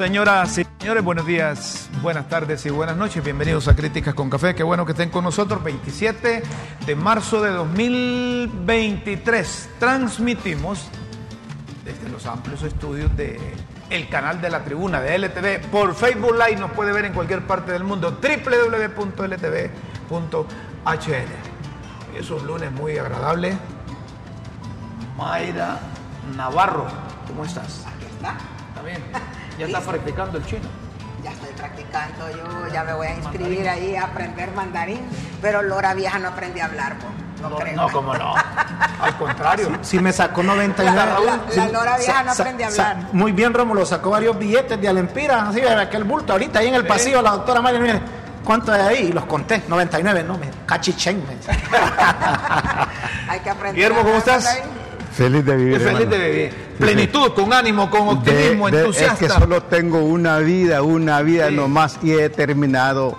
Señoras y señores, buenos días, buenas tardes y buenas noches. Bienvenidos a Críticas con Café. Qué bueno que estén con nosotros. 27 de marzo de 2023. Transmitimos desde los amplios estudios de el canal de la tribuna de LTV por Facebook Live. Nos puede ver en cualquier parte del mundo. www.ltv.hn. Es un lunes muy agradable. Mayra Navarro, ¿cómo estás? Aquí está. ¿Está bien? Ya está practicando el chino. Ya estoy practicando, yo ya me voy a inscribir ahí a aprender mandarín, pero Lora Vieja no aprendí a hablar, po. no, creo. No, como no. Al contrario. Si me sacó 99. La- la- Sí, la Lora vieja no aprende a hablar. muy bien, Rómulo, sacó varios billetes de Alempira, así, de aquel bulto. Ahorita ahí en el pasillo, la doctora María, mire, ¿cuánto hay ahí? Y los conté, 99, no, me dice. Hay que aprender. Guillermo, a ¿cómo estás? Feliz de vivir. Feliz hermano. de vivir. Plenitud, con ánimo, con optimismo, De- de- entusiasta. Es que solo tengo una vida, una vida Sí. nomás y he determinado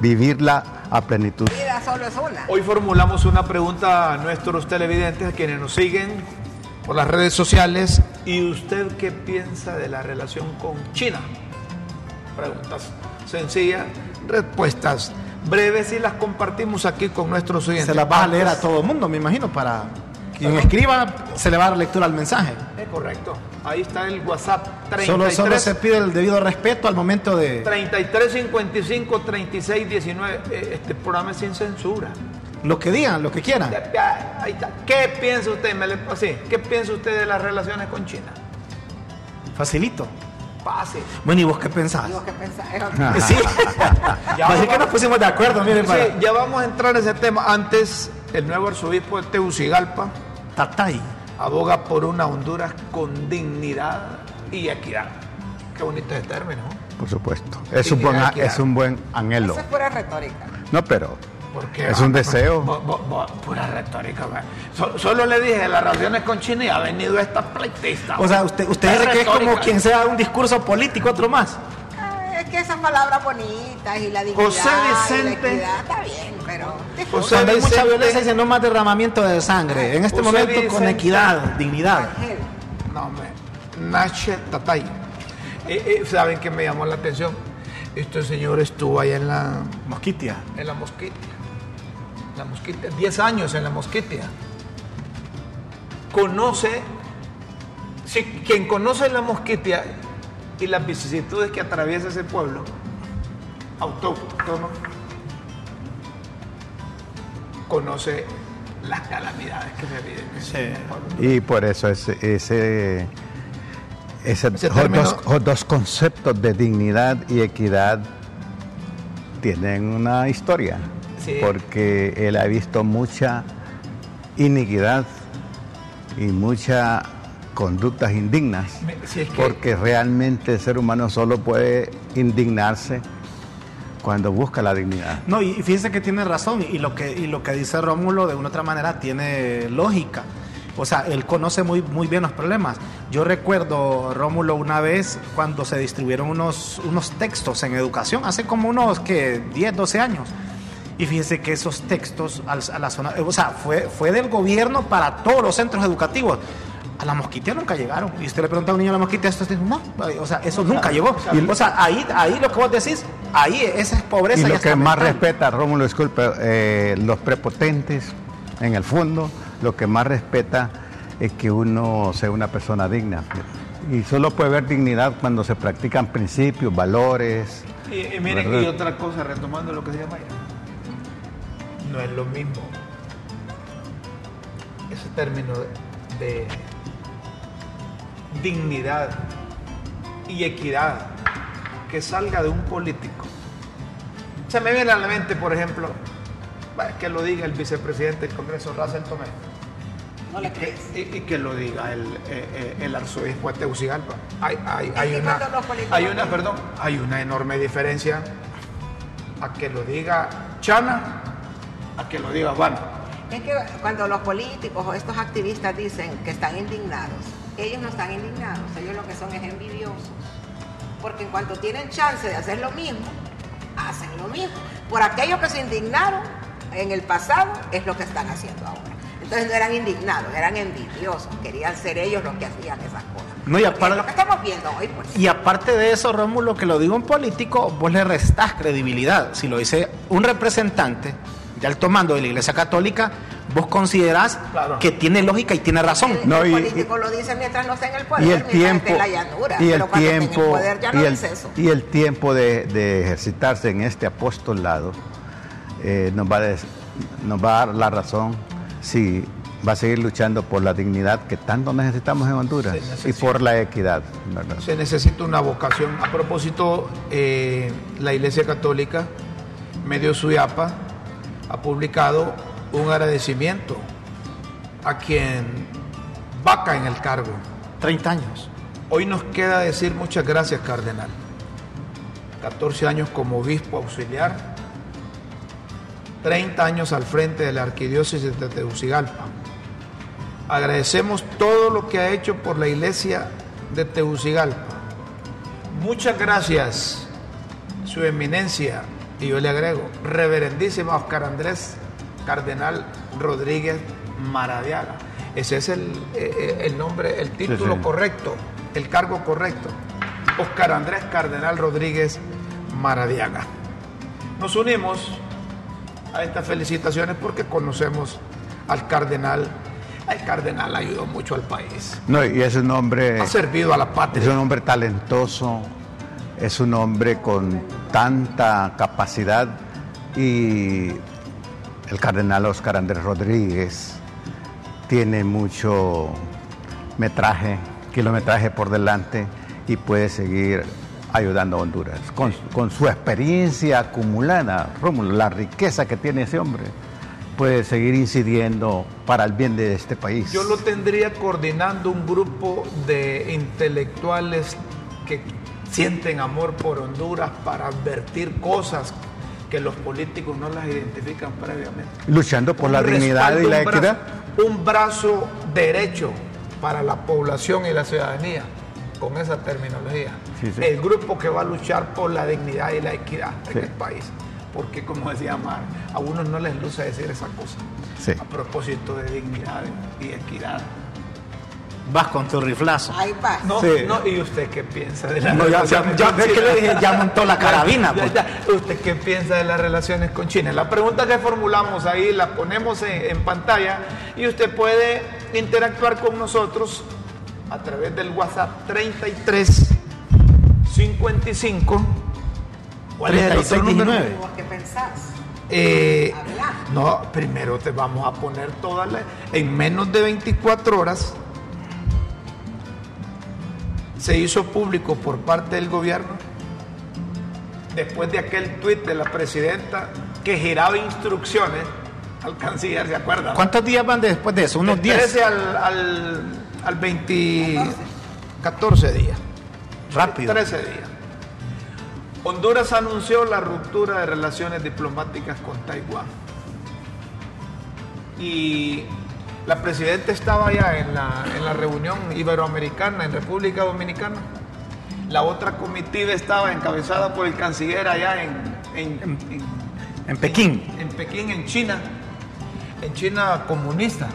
vivirla a plenitud. Vida solo es una. Hoy formulamos una pregunta a nuestros televidentes, a quienes nos siguen por las redes sociales. ¿Y usted qué piensa de la relación con China? Preguntas sencillas, respuestas breves y las compartimos aquí con nuestros oyentes. Se las vas a leer a todo el mundo, me imagino, para quien escriba, se le va a dar lectura al mensaje. Es correcto. Ahí está el WhatsApp 33 Solo, solo se pide el debido respeto al momento de 33 55 36 19. Eh, Este programa es sin censura. lo que digan, lo que quieran. Ahí está. ¿Qué piensa usted? Me le- así, ¿Qué piensa usted de las relaciones con China? Facilito. Fácil. Bueno, ¿y vos qué pensás? Digo que pensar. Sí. Ya Así vamos- que nos pusimos de acuerdo, miren, Sí, para ya vamos a entrar a ese tema. Antes, el nuevo arzobispo de Tegucigalpa Tatay. aboga por una Honduras con dignidad y equidad. Qué bonito ese término. ¿no? Por supuesto. Es un buen, Dignidad, equidad. es un buen anhelo. Eso es pura retórica. No, pero Porque, Es un deseo. bo- bo- bo- pura retórica. So- solo le dije las relaciones con China y ha venido esta pleitista. O sea, usted, usted dice que es como quien sea un discurso político, otro más. Es que esas palabras bonitas y la dignidad José y Vicente. la equidad está bien, pero José Cuando hay mucha violencia, dice no más derramamiento de sangre. En este José momento, con equidad, dignidad. Ángel, No, hombre. Nache Tatay. Eh, eh, ¿Saben qué me llamó la atención? Este señor estuvo ahí en la, Mosquitia. en la mosquitia. La mosquitia. 10 años en la mosquitia. Conoce. Si, quien conoce la mosquitia y las vicisitudes que atraviesa ese pueblo autóctono, conoce las calamidades que se viven. en ese Sí. pueblo. y por eso ese, ese, ese- Ese los término- dos, los dos conceptos de dignidad y equidad tienen una historia. Sí. Porque él ha visto mucha iniquidad y muchas conductas indignas. Me- si es que- Porque realmente el ser humano solo puede indignarse cuando busca la dignidad. No, y fíjense que tiene razón, y lo que, y lo que dice Rómulo de una otra manera tiene lógica. O sea, él conoce muy, muy bien los problemas. Yo recuerdo, Rómulo, una vez cuando se distribuyeron unos, unos textos en educación, hace como unos que 10, 12 años. Y fíjense que esos textos a la zona, o sea, fue, fue del gobierno para todos los centros educativos. A la mosquitia nunca llegaron. Y usted le pregunta a un niño a la mosquitia, esto dice, no, o sea, eso nunca llegó. O sea, ahí, ahí lo que vos decís, ahí esa es pobreza. Y ya lo que está más mental. respeta, Rómulo, disculpe, eh, los prepotentes, en el fondo, lo que más respeta es que uno sea una persona digna. Y solo puede haber dignidad cuando se practican principios, valores. Y, y miren, ¿Verdad? y otra cosa, retomando lo que se llama no es lo mismo ese término de, de dignidad y equidad que salga de un político. Se me viene a la mente, por ejemplo, que lo diga el vicepresidente del Congreso, Russell Tomé, no le y que, crees. y- y que lo diga el, eh, eh, el arzobispo de Tegucigalpa. Hay, hay, una, hay una, perdón, hay una enorme diferencia a que lo diga Chana, a que lo diga Juan. Es que cuando los políticos o estos activistas dicen que están indignados, ellos no están indignados, ellos lo que son es envidiosos. Porque en cuanto tienen chance de hacer lo mismo, hacen lo mismo. Por aquellos que se indignaron en el pasado, es lo que están haciendo ahora. Entonces no eran indignados, eran envidiosos, querían ser ellos los que hacían esas cosas. No, y aparte- lo que estamos viendo hoy, pues. Y aparte de eso, Rómulo, que lo digo un político, vos le restás credibilidad. Si lo dice un representante de alto mando de la Iglesia Católica, vos considerás Claro. que tiene lógica y tiene razón. El, No, el y- político lo dice mientras no esté en el poder, y el tiempo en la llanura. y el pero en el tiempo poder ya no y el, dice eso. y el tiempo de, de ejercitarse en este apostolado eh, nos va a des- nos va a dar la razón si va a seguir luchando por la dignidad que tanto necesitamos en Honduras y por la equidad ¿verdad? Se necesita una vocación. A propósito, eh, la Iglesia Católica, medio Suyapa, ha publicado un agradecimiento a quien vaca en el cargo. 30 años. Hoy nos queda decir muchas gracias, Cardenal. 14 años como obispo auxiliar, 30 años al frente de la Arquidiócesis de Tegucigalpa. Agradecemos todo lo que ha hecho por la iglesia de Tegucigalpa. Muchas gracias, Su Eminencia, y yo le agrego, Reverendísima Oscar Andrés Cardenal Rodríguez Maradiaga. Ese es el, eh, eh, el nombre, el título sí. correcto, el cargo correcto. Oscar Andrés Cardenal Rodríguez Maradiaga. Nos unimos a estas felicitaciones porque conocemos al cardenal. El cardenal ayudó mucho al país. No, y es un hombre Ha servido a la es patria. un hombre talentoso es un hombre con tanta capacidad y el cardenal Oscar Andrés Rodríguez tiene mucho metraje, kilometraje por delante y puede seguir ayudando a Honduras. Con, con su experiencia acumulada, Rómulo, la riqueza que tiene ese hombre, puede seguir incidiendo para el bien de este país. Yo lo tendría coordinando un grupo de intelectuales que sienten amor por Honduras para advertir cosas que los políticos no las identifican previamente. Luchando por la dignidad y la brazo- equidad. un brazo derecho para la población y la ciudadanía, con esa terminología. Sí, sí. El grupo que va a luchar por la dignidad y la equidad Sí. en el país. Porque, como decía Mar, a unos no les luce decir esa cosa. A propósito de dignidad y equidad. Vas con tu riflazo. Ahí va. No, Sí. no, ¿y usted qué piensa de las No, ya- ya- relaciones ya con que le dije, ya montó la carabina, Ya, pues. ya. ¿Usted qué piensa de las relaciones con China? La pregunta que formulamos ahí la ponemos en, en pantalla y usted puede interactuar con nosotros a través del WhatsApp 33 55. ¿Cuál es el otro número? 3619. ¿Vos qué pensás? Eh, no, primero te vamos a poner todas las... En menos de 24 horas se hizo público por parte del gobierno, después de aquel tuit de la presidenta que giraba instrucciones al canciller, ¿se acuerdan? ¿Cuántos días van de- después de eso? Unos Del 10. 13 al, al, al 20... 14 días. Rápido. 13 días. Honduras anunció la ruptura de relaciones diplomáticas con Taiwán. Y la presidenta estaba allá en la, en la reunión iberoamericana en República Dominicana. La otra comitiva estaba encabezada por el canciller allá en, en, en- En Pekín. en Pekín, en China, en China comunista.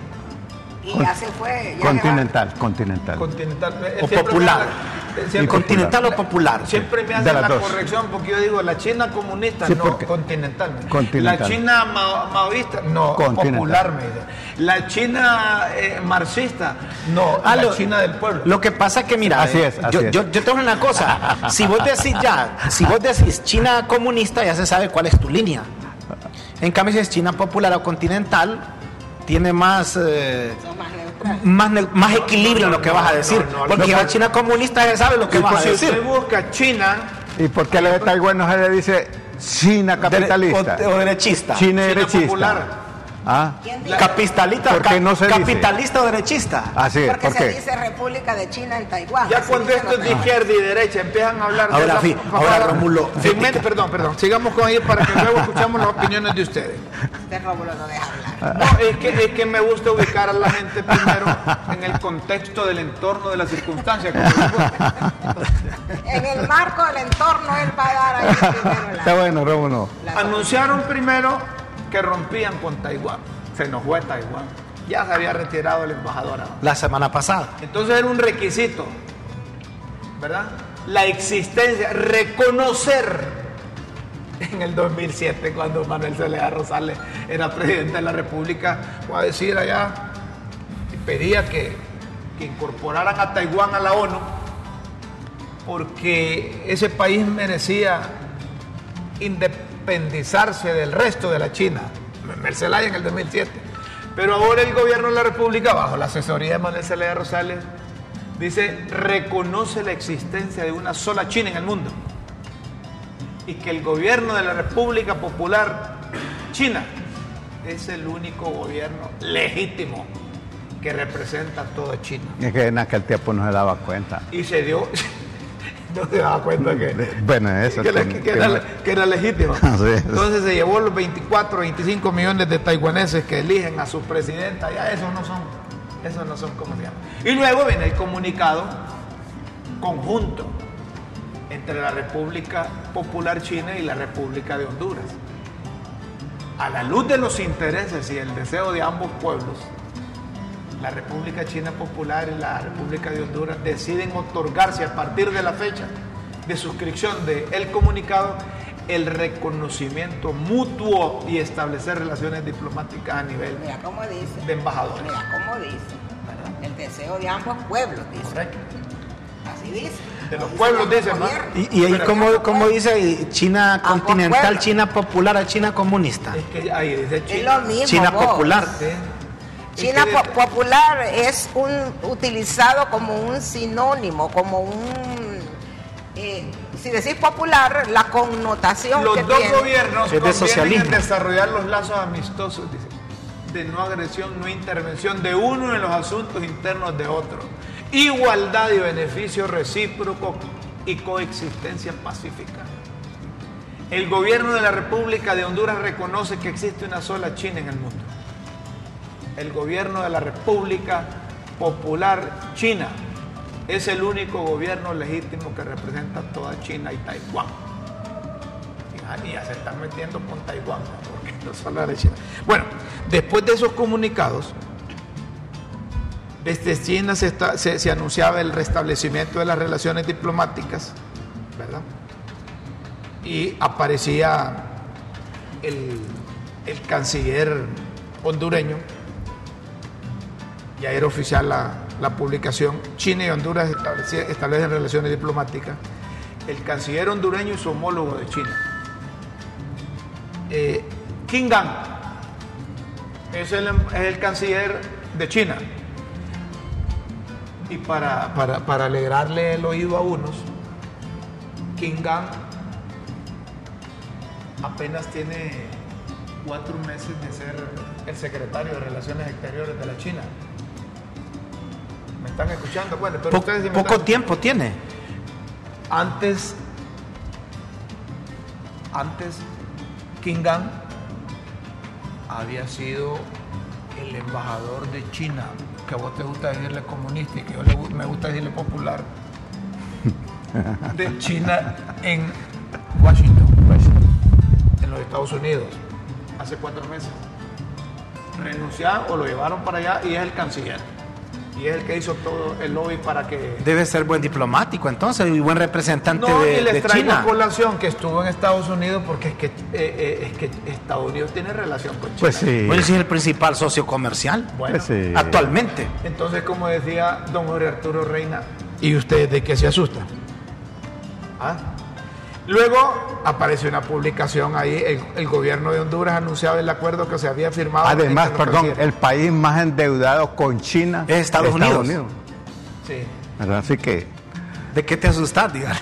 Y ya se fue. ya Continental, continental. continental eh, O popular. Eh, siempre- ¿Continental o popular? Siempre me hacen la dos. corrección porque yo digo la China comunista, Sí, no continental. Continental. La China mao- maoísta, no popular. Me. La China eh, marxista, no Ah, la lo- China del pueblo. Lo que pasa es que, mira, Así eh, es, así yo, es. Yo, yo tengo una cosa. Si vos decís ya, si vos decís China comunista, ya se sabe cuál es tu línea. En cambio, si es China popular o continental, tiene más, eh, más más, equilibrio en lo que vas a decir. no, no, Porque no. China comunista ya sabe lo que vas a si decir. usted busca China, ¿Y por qué la de Taiwán no se le dice China capitalista? O, o derechista. China China derechista. ¿Ah? Capitalista, ¿Por qué no se dice? capitalista o derechista. Así es, Porque ¿por se dice República de China en Taiwán. Ya cuando dicen esto es los de izquierda y derecha empiezan a hablar de Ahora, esa- fi- pa- ahora, pa- Rómulo, perdón, perdón. Sigamos con ellos para que luego escuchamos las opiniones de ustedes. Este Rómulo no deja hablar. No, es que, es que me gusta ubicar a la gente primero en el contexto del entorno, de las circunstancias. En el marco del entorno, él va a dar ahí primero la- Está bueno, Rómulo. la- Anunciaron primero que rompían con Taiwán. Se enojó a Taiwán. Ya se había retirado el embajador. La semana pasada. Entonces era un requisito, ¿verdad? La existencia, reconocer en el 2007, cuando Manuel Zelaya Rosales era presidente de la República, fue a decir allá, y pedía que, que incorporaran a Taiwán a la ONU, porque ese país merecía independizarse del resto de la China. Manuel Zelaya en el 2007. Pero ahora el gobierno de la República, bajo la asesoría de Manuel Zelaya Rosales, dice, reconoce la existencia de una sola China en el mundo y que el gobierno de la República Popular China es el único gobierno legítimo que representa a toda China. Es que en aquel tiempo no se daba cuenta. Y se dio, no se daba cuenta que, bueno, eso que, la- que- que era, que era. Entonces se llevó los 24, 25 millones de taiwaneses que eligen a su presidenta. Ya esos no son, esos no son como se llama. Y luego viene el comunicado conjunto entre la República Popular China y la República de Honduras. A la luz de los intereses y el deseo de ambos pueblos, la República China Popular y la República de Honduras deciden otorgarse a partir de la fecha de suscripción del comunicado el reconocimiento mutuo y establecer relaciones diplomáticas a nivel Mira cómo dice. de embajadores. Mira cómo dice. El deseo de ambos pueblos, dice. Correcto. Así dice. De los pueblos dicen, ¿no? Y, y ahí, como, como dice China continental. China popular a China comunista. Es que ahí dice Es China. lo mismo. China vos. popular. Sí. China po- popular es un utilizado como un sinónimo, como un eh, si decís popular, la connotación Los que dos tiene. gobiernos Es de convienen socialismo. en desarrollar los lazos amistosos dice, de no agresión, no intervención de uno en los asuntos internos de otro, igualdad y beneficio recíproco y coexistencia pacífica. El gobierno de la República de Honduras reconoce que existe una sola China en el mundo. El gobierno de la República Popular China es el único gobierno legítimo que representa toda China y Taiwán. Y ya- se están metiendo con Taiwán, porque no solo de China. Bueno, después de esos comunicados, desde China se, anunciaba el restablecimiento de las relaciones diplomáticas, ¿verdad? Y aparecía el canciller hondureño, ya era oficial la, publicación, China y Honduras establecen relaciones diplomáticas, el canciller hondureño y su homólogo de China. Eh, Qin Gang es el, canciller de China. Y para, alegrarle el oído a unos, Qin Gang apenas tiene cuatro meses de ser el secretario de Relaciones Exteriores de la China. ¿Me están escuchando? Bueno, pero Po- ustedes poco están- tiempo tiene. Antes, antes, Qin Gang había sido el embajador de China, que a vos te gusta decirle comunista y que yo le me gusta decirle popular, de China en Washington, en los Estados Unidos, hace cuatro meses. Renunciaron o lo llevaron para allá y es el canciller. Y es el que hizo todo el lobby para que Debe ser buen diplomático entonces y buen representante no, de, y les de traigo China. colación que estuvo en Estados Unidos porque es que, eh, eh, es que Estados Unidos tiene relación con China. Pues sí. Sí es el principal socio comercial Bueno, Pues sí. actualmente. entonces como decía don Jorge Arturo Reina, ¿y usted de qué se asusta? ¿Ah? Luego apareció una publicación ahí, el, el gobierno de Honduras anunciaba el acuerdo que se había firmado. Además, perdón, el país más endeudado con China Es Estados Unidos. Sí. ¿verdad? Así que, ¿De qué te asustas, diga?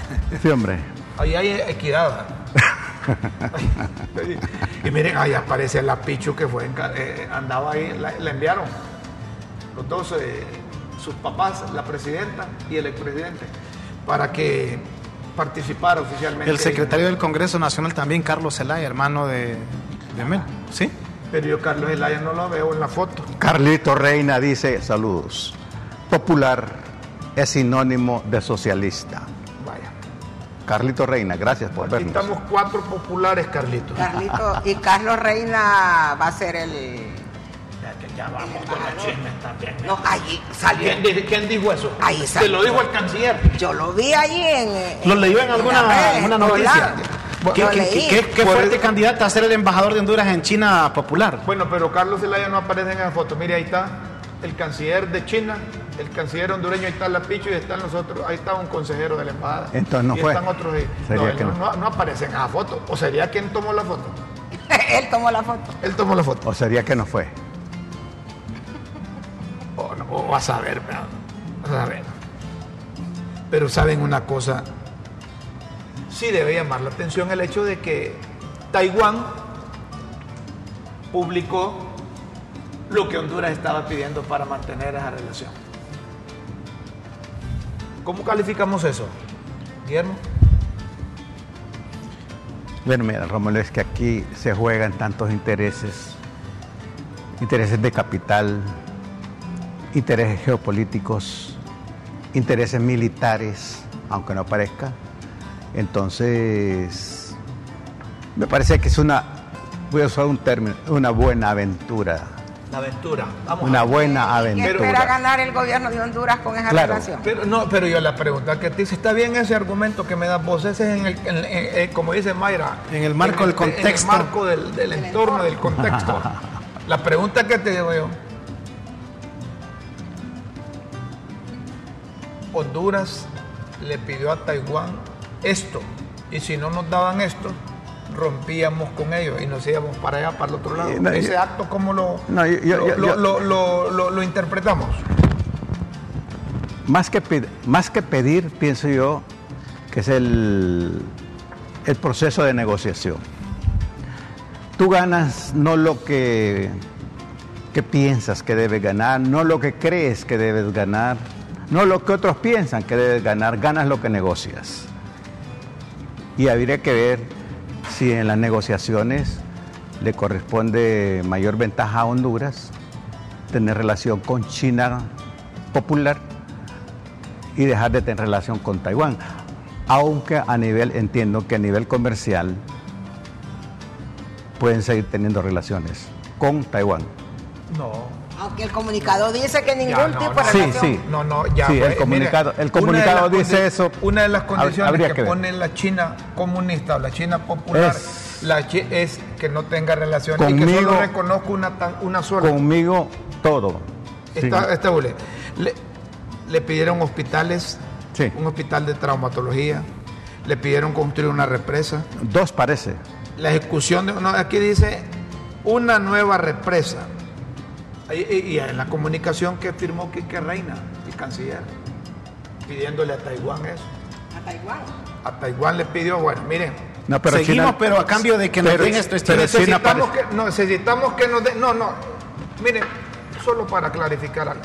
sí, hombre. Ahí hay equidad. y miren, ahí aparece la Pichu que fue, enca- eh, andaba ahí, la, la enviaron. Los dos, eh, sus papás, la presidenta y el expresidente, para que participara oficialmente. El secretario del Congreso Nacional también, Carlos Zelaya, hermano de, de Mel. ¿Sí? Pero yo Carlos Elaya no lo veo en la foto. Carlito Reina dice, saludos. Popular es sinónimo de socialista. Vaya. Carlito Reina, gracias por Aquí vernos. estamos cuatro populares, Carlitos. Carlito, y Carlos Reina va a ser el, Ya vamos con los chismes también. No, allí salió. ¿Quién, di- quién dijo eso? Ahí Te salió. lo dijo el canciller. Yo lo vi allí en. ¿Lo leyó en alguna, redes, alguna noticia? ¿Qué, qué- leí. qué- qué Por fuerte eso- candidata a ser el embajador de Honduras en China popular? Bueno, pero Carlos Zelaya no aparece en esa foto. Mire, ahí está el canciller de China, el canciller hondureño, ahí está la Picho y están nosotros, ahí está un consejero de la embajada. Entonces no y fue. están otros ahí. Sería no, que no, no. no- no aparece en esa foto. ¿O sería quien tomó la foto? Él tomó la foto. Él tomó la foto. ¿O sería que no fue? O a a saber. Pero saben una cosa, sí debe llamar la atención el hecho de que Taiwán publicó lo que Honduras estaba pidiendo para mantener esa relación. ¿Cómo calificamos eso? Guillermo. Bueno, mira, Romulo, es que aquí se juegan tantos intereses, intereses de capital, intereses geopolíticos, intereses militares, aunque no parezca. Entonces, me parece que es una, voy a usar un término, una buena aventura, La aventura. Vamos una a ver. buena ¿Qué espera aventura. ganar el gobierno de Honduras con esa Claro. relación? Pero, no, pero yo la pregunta que te dice, ¿está bien ese argumento que me das vos? Ese es en el, en- en- eh, como dice Mayra. En el marco del contexto. En el marco del, del entorno, del contexto. La pregunta que te digo yo. Honduras le pidió a Taiwán esto. Y si no nos daban esto, rompíamos con ellos y nos íbamos para allá, para el otro lado. No, Ese yo- acto, ¿cómo lo, No, yo- yo- lo, yo- lo- yo- lo- lo- lo- lo interpretamos? Más que, ped- más que pedir, pienso yo, que es el, el proceso de negociación. Tú ganas no lo que, que piensas que debes ganar, no lo que crees que debes ganar, no lo que otros piensan que debes ganar, ganas lo que negocias. Y habría que ver si en las negociaciones le corresponde mayor ventaja a Honduras tener relación con China popular y dejar de tener relación con Taiwán. Aunque a nivel, entiendo que a nivel comercial pueden seguir teniendo relaciones con Taiwán. No. Aunque el comunicado dice que ningún Ya, no, tipo no. de Sí, relación. sí. No, no, ya. Sí, el comunicado- el comunicado dice eso. Una de las condiciones que, pone la China comunista o la China popular Es- la chi- es que no tenga relaciones y que Conmigo- solo reconozca una, tan- una sola. Conmigo todo. Esta, Sí. esta le, le pidieron hospitales, Sí. un hospital de traumatología, le pidieron construir una represa, Dos parece. la ejecución de. No, aquí dice una nueva represa. Y, en la comunicación que firmó Quique Reina, el canciller, pidiéndole a Taiwán eso. A Taiwán. A Taiwán le pidió, bueno, miren, No, pero Seguimos, China- pero a cambio de que nos pero- den esto, necesitamos que, no, necesitamos que nos den. No, no, miren, solo para clarificar algo.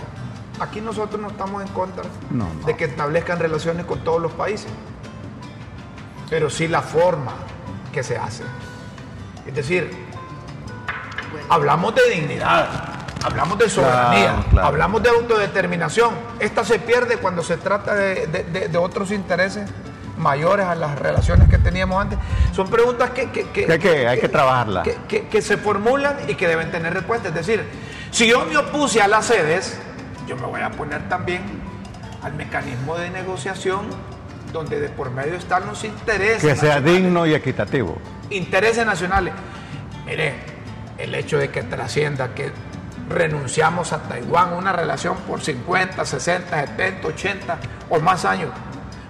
Aquí nosotros no estamos en contra No, no. de que establezcan relaciones con todos los países, pero sí la forma que se hace. Es decir, hablamos de dignidad, hablamos de soberanía, Claro, claro. hablamos de autodeterminación. Esta se pierde cuando se trata de, de- de- de otros intereses mayores a las relaciones que teníamos antes. Son preguntas que, que- que- hay que- hay que trabajarla. que- se formulan y que deben tener respuesta. Es decir, si yo me opuse a las sedes, yo me voy a poner también al mecanismo de negociación donde de por medio están los intereses. que sea nacionales digno y equitativo. intereses nacionales. Mire, el hecho de que trascienda que renunciamos a Taiwán, una relación por 50, 60, 70, 80 o más años,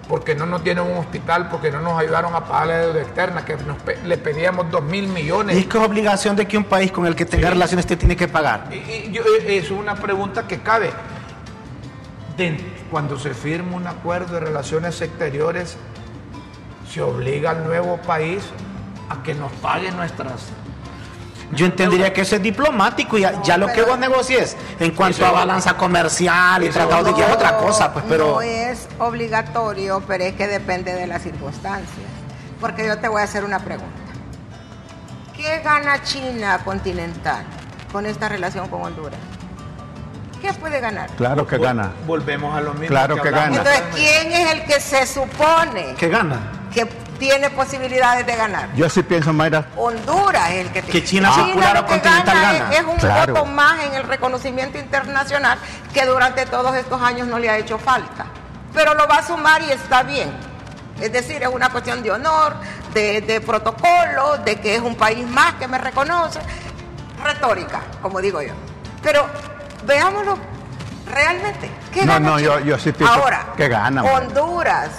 porque no nos tienen un hospital, porque no nos ayudaron a pagar la deuda externa, que nos pe- le pedíamos 2 mil Y millones. es que es obligación de que un país con el que tenga Sí. relaciones te tiene que pagar. Y, y yo- es una pregunta que cabe. De- cuando se firma un acuerdo de relaciones exteriores, se obliga al nuevo país a que nos pague nuestras Yo entendería que eso es diplomático y ya, ya lo que vos negocies en cuanto a balanza comercial y tratado de ya es otra cosa, pues, pero No es obligatorio, pero es que depende de las circunstancias. Porque yo te voy a hacer una pregunta. ¿Qué gana China continental con esta relación con Honduras? ¿Qué puede ganar? Claro que gana. Volvemos a lo mismo. Claro que hablamos gana. Entonces. ¿quién es el que se supone ¿qué gana? que tiene posibilidades de ganar. Yo sí pienso, Mayra. Honduras es el que Que China secular o lo que gana gana. es, es un Claro. voto más en el reconocimiento internacional que durante todos estos años no le ha hecho falta. Pero lo va a sumar y está bien. Es decir, es una cuestión de honor, de, de protocolo, de que es un país más que me reconoce. Retórica, como digo yo. Pero veámoslo realmente. ¿Qué No, gana no, yo- China? yo sí pienso Ahora, que gana. Honduras.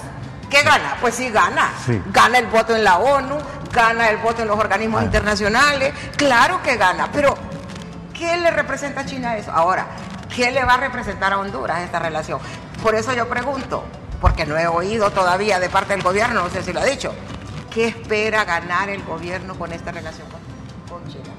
¿Qué gana? Pues sí gana. Sí. Gana el voto en la ONU, gana el voto en los organismos internacionales. Claro que gana, pero ¿qué le representa a China eso? Ahora, ¿qué le va a representar a Honduras esta relación? Por eso yo pregunto, porque no he oído todavía de parte del gobierno, no sé si lo ha dicho, ¿qué espera ganar el gobierno con esta relación con, con China?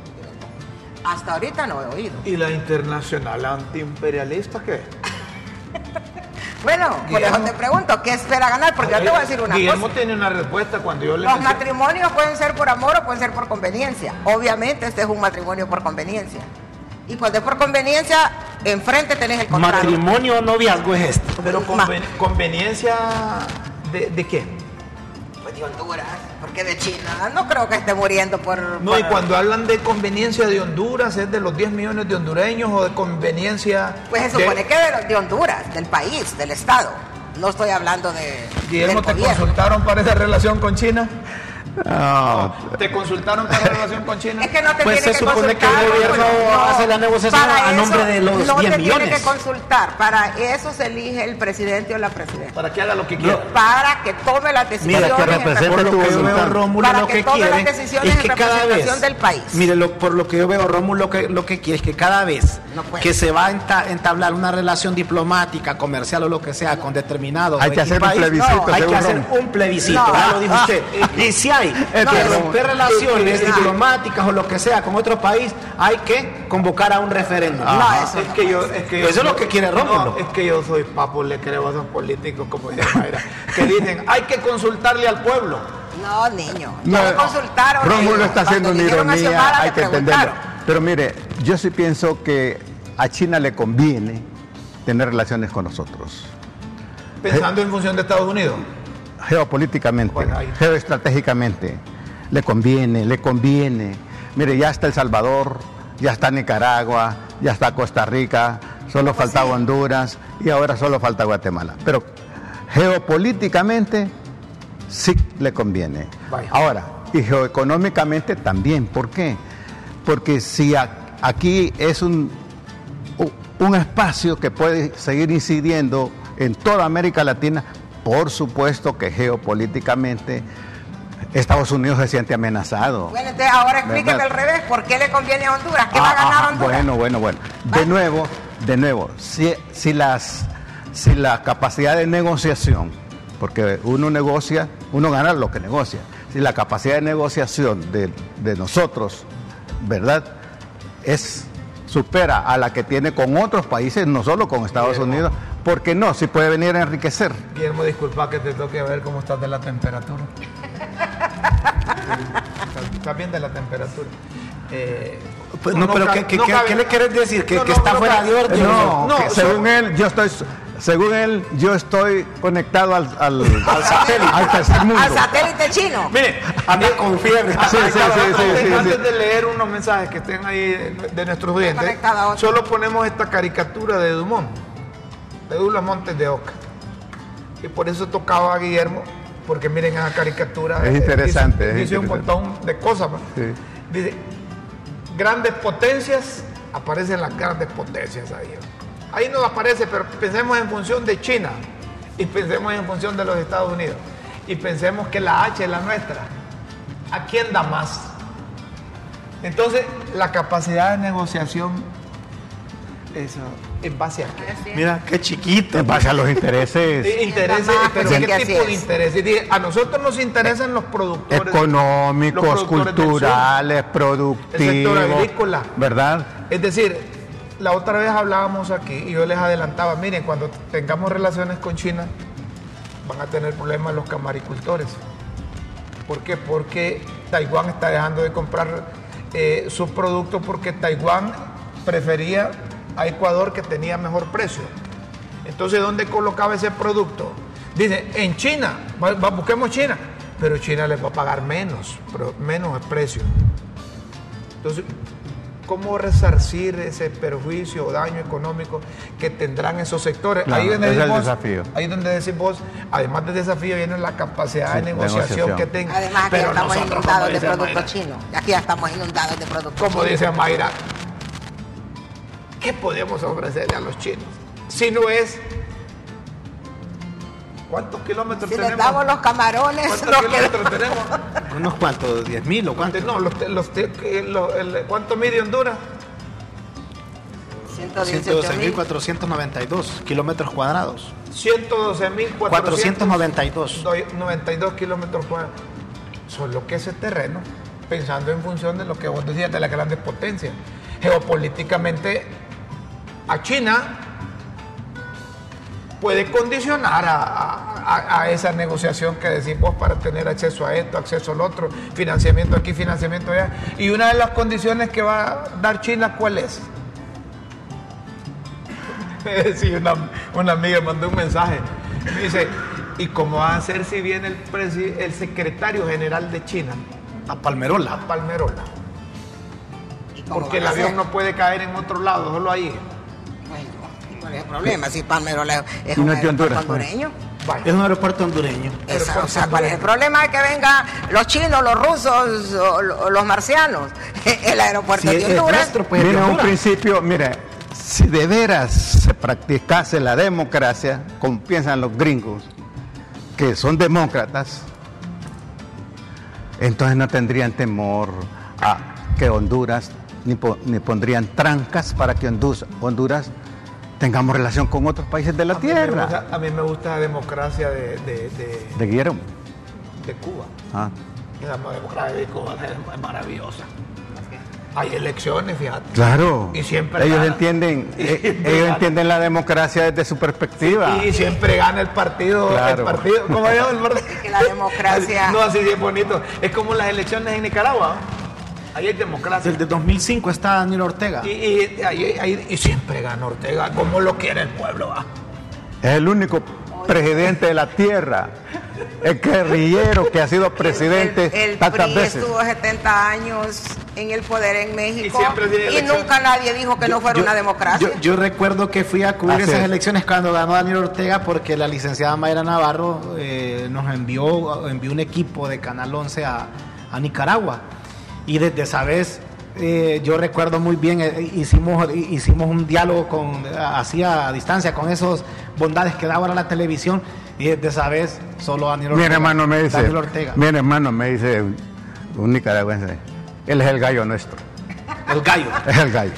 Hasta ahorita no he oído. ¿Y la internacional antiimperialista qué? Bueno, por eso te pregunto, ¿qué espera ganar? Porque yo te voy a decir una Guillermo cosa. tiene una respuesta cuando yo le Los mencioné- matrimonios pueden ser por amor o pueden ser por conveniencia. Obviamente este es un matrimonio por conveniencia. Y cuando es por conveniencia, enfrente tenés el contrato. Matrimonio o noviazgo es esto. Pero conven- conveniencia de, de qué? De Honduras, porque de China. No creo que esté muriendo por... No, y cuando hablan de conveniencia de Honduras, ¿es de los 10 millones de hondureños o de conveniencia... Pues se de- supone que de, de Honduras, del país, del Estado. No estoy hablando de, Guillermo, ¿te gobierno. consultaron para esa relación con China? No, ¿Te consultaron para la relación con China? Es que no te Pues tiene se que supone que el consultar, gobierno no, hace la negociación para a nombre de los no 10 te millones. tiene que consultar, para eso se elige el presidente o la presidenta. Para que haga lo que quiera. Para que tome las decisiones. que en represente tu que voluntad. Rómulo Para lo que que tome las quiere decisiones es que en cada representación vez, del país. mire, lo- por lo que yo veo, Rómulo lo que, lo que quiere es que cada vez No que se va a enta- entablar una relación diplomática, comercial o lo que sea con determinado Hay que hacer un país, plebiscito, hay que hacer un plebiscito, No. ya lo dijo usted. Y si hay pero- romper relaciones diplomáticas o lo que sea con otro país, hay que convocar a un referéndum. No, eso es que yo, es que Eso es lo que quiere Rómulo. No, es que yo soy papo, le creo a esos políticos como dice Mayra, que dicen, hay que consultarle al pueblo. No, niño. No, consultaron. Rómulo está haciendo una ironía, hay que entenderlo. Pero mire, yo sí pienso que a China le conviene tener relaciones con nosotros. Pensando en función de Estados Unidos. Geopolíticamente, Bueno, ahí- geoestratégicamente, le conviene, le conviene. Mire, ya está El Salvador, ya está Nicaragua, ya está Costa Rica, solo falta Honduras y ahora solo falta Guatemala. Pero geopolíticamente sí le conviene. Vaya. Ahora, y geoeconómicamente también. ¿Por qué? Porque si aquí es un, un espacio que puede seguir incidiendo en toda América Latina, por supuesto que geopolíticamente Estados Unidos se siente amenazado. Bueno, entonces ahora explíqueme al revés. ¿Por qué le conviene a Honduras? ¿Qué va a Ah, ganar ajá, Honduras? Bueno, bueno, bueno. De Ah. nuevo, de nuevo, si, si las si la capacidad de negociación, porque uno negocia, uno gana lo que negocia. Si la capacidad de negociación de, de nosotros, ¿verdad? Es supera a la que tiene con otros países, no solo con Estados Guillermo. Unidos, porque no, si puede venir a enriquecer. Guillermo, disculpa que te toque ver cómo estás de la temperatura. Estás bien de la temperatura. Eh, Pues no, pero ¿qué- qué- qué- qué le quieres decir? ¿Que- que está fuera de orden? No, según él, yo estoy, según él, yo estoy conectado al, al, Al satélite. al tercer mundo. Al satélite chino. Mire, Anda con fiebre. Sí, sí, sí, sí, sí, antes sí. de leer unos mensajes que estén ahí de nuestros oyentes, solo ponemos esta caricatura de Dumont, de Douglas Montes de Oca. Y por eso tocaba a Guillermo, porque miren esa caricatura. Es eh, interesante, Dice, es dice un montón de cosas. Sí. Dice, grandes potencias, aparecen las grandes potencias ahí. Ahí no aparece, pero pensemos en función de China y pensemos en función de los Estados Unidos y pensemos que la H es la nuestra. ¿A quién da más? Entonces, la capacidad de negociación, eso, ¿en base a qué? Mira, qué chiquito. En base a los intereses Eh, Intereses, pero ¿qué tipo de es. intereses? A nosotros nos interesan los productores económicos, los productores culturales, El productivos, sector agrícola. ¿verdad? Es decir, la otra vez hablábamos aquí y yo les adelantaba, miren, cuando tengamos relaciones con China, van a tener problemas los camaricultores. ¿Por qué? Porque Taiwán está dejando de comprar eh, sus productos porque Taiwán prefería a Ecuador que tenía mejor precio. Entonces, ¿dónde colocaba ese producto? Dice, en China, busquemos China. pero China les va a pagar menos, pero menos precio. Entonces, ¿cómo resarcir ese perjuicio o daño económico que tendrán esos sectores? Claro, ahí, donde es el decís vos- desafío. ahí donde decís vos, además del desafío viene la capacidad Sí, de negociación, negociación. que tengan. Además, aquí ya Pero estamos inundados como de productos chinos. Aquí ya estamos inundados de productos Como chinos. dice Mayra, ¿qué podemos ofrecerle a los chinos? Si no es... ¿Cuántos kilómetros Si les tenemos? damos los camarones, ¿Cuántos kilómetros tenemos? ¿Unos cuantos? ¿10 mil o cuántos? No, los, los- que- lo- el- ¿Cuánto mide Honduras? 112.492 kilómetros cuadrados. 112.492 492. 92 kilómetros cuadrados. Solo que ese terreno, pensando en función de lo que vos decías de las grandes potencias, geopolíticamente a China puede condicionar a, a- a esa negociación que decís vos para tener acceso a esto, acceso al otro, financiamiento aquí, financiamiento allá. Y una de las condiciones que va a dar China, ¿cuál es? Sí, una, una amiga mandó un mensaje. Me dice, ¿y cómo va a ser si viene el, el secretario general de China A Palmerola. a Palmerola? ¿Y cómo Porque el avión hacer? no puede caer en otro lado, solo ahí. Bueno, ¿y ¿cuál es el problema? Si Palmerola es un no es de aeropuerto Honduras, pues. hondureño. Es un aeropuerto hondureño. Esa, o sea, ¿cuál es el problema de que vengan los chinos, los rusos o lo- los marcianos? El aeropuerto Si de Honduras. nuestro, pues Mira, un principio, mire, si de veras se practicase la democracia, como piensan los gringos, que son demócratas, entonces no tendrían temor a que Honduras, ni, po- ni pondrían trancas para que Honduras, Honduras tengamos relación con otros países de la A mí me tierra. gusta- A mí me gusta la democracia de, de- de- De Guillermo. de Cuba. Ah. Esa democracia de Cuba es maravillosa. Hay elecciones, fíjate. Claro. Y siempre ellos gana. entienden, Y eh, siempre ellos gana. entienden la democracia desde su perspectiva. Y siempre gana el partido, Claro. el partido, ¿cómo el partido? que la democracia- No, así sí es bonito. Es como las elecciones en Nicaragua. ¿no? Ahí hay democracia. Desde 2005 está Daniel Ortega. Y, siempre gana Ortega, como lo quiere el pueblo. ¿va? Es el único presidente de la tierra, el guerrillero que ha sido presidente el, el tantas PRI veces. estuvo 70 años en el poder en México Y nunca nadie dijo que no fuera Yo- una democracia. Yo, yo recuerdo que fui a cubrir Así esas es. elecciones cuando ganó Daniel Ortega porque la licenciada Mayra Navarro eh, nos envió, envió un equipo de Canal 11 a, a Nicaragua. Y desde esa vez eh, yo recuerdo muy bien, eh, hicimos, hicimos un diálogo con, así a distancia con esos bondades que daba la televisión y desde esa vez solo Daniel Ortega. Mi hermano me dice, Daniel Ortega. mi hermano me dice un nicaragüense, él es el gallo nuestro, El gallo. es el gallo.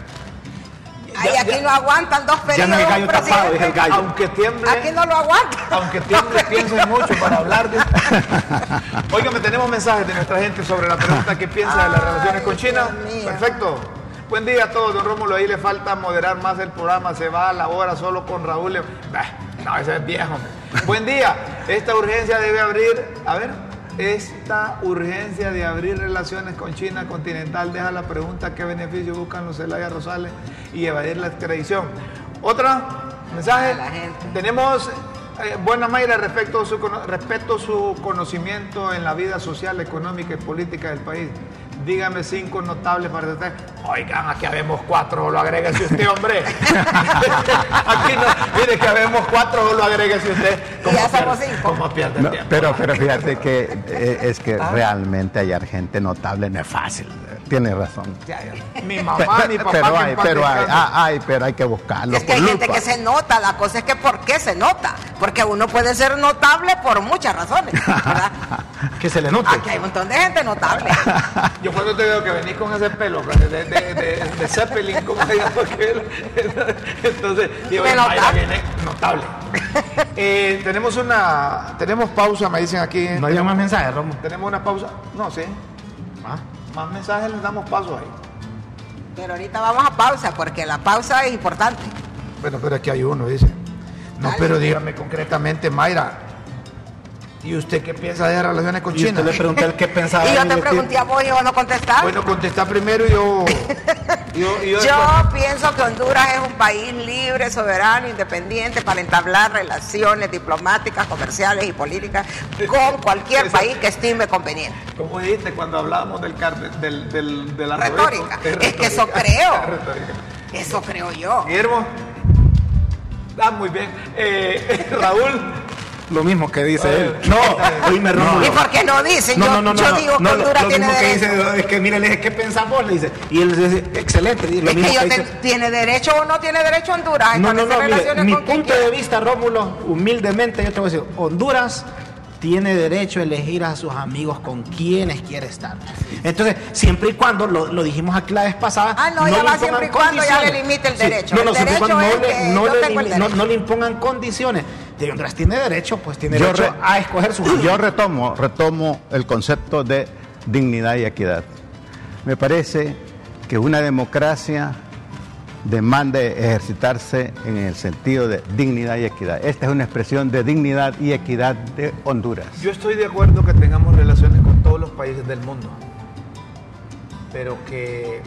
Ay, Ya- aquí ya- no aguantan dos Ya periodos. no es el gallo un tapado, es el gallo. Aunque tiemble, Aquí no lo aguantan. aunque tiemble, piensen mucho para hablar de Óigame, tenemos mensajes de nuestra gente sobre la pregunta que piensa de las Ay, relaciones con China. Perfecto. Buen día a todos, don Rómulo. Ahí le falta moderar más el programa. Se va a la hora solo con Raúl. Bah, No, ese es viejo. Buen día. Esta urgencia debe abrir. A ver. Esta urgencia de abrir relaciones con China continental deja la pregunta qué beneficio buscan los Zelaya Rosales y evadir la extradición. Otra mensaje. A. Tenemos eh, buena Mayra respecto a su, cono- respeto su conocimiento en la vida social, económica y política del país. Dígame cinco notables para usted. Oigan, aquí habemos cuatro, lo agréguese usted, hombre. aquí no, mire que habemos cuatro, lo agréguese usted. Ya somos cinco. ¿Cómo pierde el No, tiempo? pero, pero fíjate que eh, es que Ah. realmente hallar gente notable no es fácil, tiene razón. Mi mamá, pe- mi papá. pero hay, pero hay, ah, hay, pero hay que buscarlo. Es que hay gente lupa. que se nota, la cosa es que ¿por qué se nota? Porque uno puede ser notable por muchas razones, ¿verdad? Que se le note. Aquí hay un montón de gente notable. Yo cuando te veo que venís con ese pelo de, de, de, Zeppelin, como se llama aquel? Entonces, digo, viene notable. Eh, tenemos una, tenemos pausa, me dicen aquí. No hay más mensajes, Romo. Tenemos una pausa. No, sí. Más mensajes les damos paso ahí. Pero ahorita vamos a pausa, porque la pausa es importante. Bueno, pero aquí hay uno, dice. No, Dale. pero dígame concretamente, Mayra. ¿Y usted qué piensa de las relaciones con Y China? usted le pregunté el qué pensaba. Y yo te pregunté a vos y vos no contestaste. Bueno, contesta primero y yo... yo, yo Yo pienso que Honduras es un país libre, soberano, independiente para entablar relaciones diplomáticas, comerciales y políticas con cualquier Eso- país que estime conveniente. Como dijiste cuando hablábamos del, del, del, del Retórica. arrobeto? Es que eso creo. Es retórica. Eso creo yo. Guillermo. Ah, muy bien. Eh, Raúl. Lo mismo que dice él. No, oíme, Rómulo. ¿Y por qué no dicen? No, yo no, no, yo digo no, que Honduras lo tiene mismo que derecho. dice, es que mire, le dije, ¿qué pensamos? Le dice, y él dice, excelente, y lo es mismo que yo que te- dice. tiene derecho o no tiene derecho Honduras No, no, no, mire, mi punto de vista, Rómulo, humildemente, yo te voy a decir, Honduras tiene derecho a elegir a sus amigos con quienes quiere estar. Entonces, siempre y cuando, lo, lo dijimos aquí la vez pasada, Ah, no, ya le va impongan siempre y cuando ya le condiciones. limite el Sí, derecho. No, no, El siempre y derecho cuando no le, no yo le no- derecho. no le impongan condiciones. De Honduras tiene derecho, pues tiene Yo derecho re- a escoger sus amigos. Yo retomo, retomo el concepto de dignidad y equidad. Me parece que una democracia demanda ejercitarse en el sentido de dignidad y equidad. Esta es una expresión de dignidad y equidad de Honduras. Yo estoy de acuerdo que tengamos relaciones con todos los países del mundo, pero que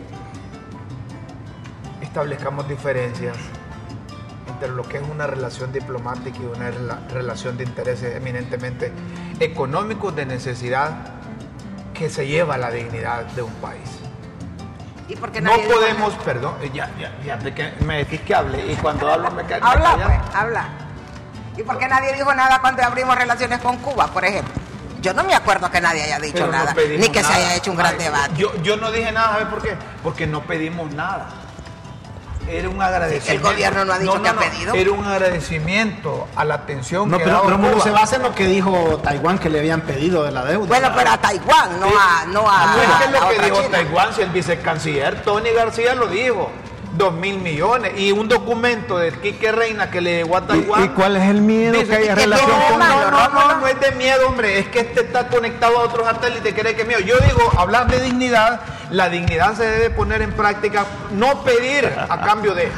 establezcamos diferencias entre lo que es una relación diplomática y una rela- relación de intereses eminentemente económicos de necesidad que se lleva la dignidad de un país. ¿Y por qué No dijo podemos, perdón, eh, ya, ya, ya, de que me decís que hable y cuando hablo me ca- me Habla, pues, habla. ¿Y por qué nadie dijo nada cuando abrimos relaciones con Cuba, por ejemplo? Yo no me acuerdo que nadie haya dicho Pero nada, ni que se haya hecho un gran Ay, debate. Yo, yo no dije nada, ¿sabes por qué? Porque no pedimos nada. Era un agradecimiento. El gobierno no ha dicho que ha pedido. Era un agradecimiento a la atención No, que pero Rómulo Cuba. se basa en lo que dijo Taiwán que le habían pedido de la deuda. bueno, pero a Taiwán, no Sí. a, no a, Pues es que lo que dijo China. Taiwán, si el vicecanciller Tony García lo dijo. Dos mil millones y un documento de Quique Reina que le llegó a Taiwán. ¿Y cuál es el miedo Dice que haya que relación no, con no, no, no, Rómulo. no es de miedo, hombre, es que este está conectado a otro satélite, cree que es mío. Yo digo, hablar de dignidad, la dignidad se debe poner en práctica, no pedir a cambio de.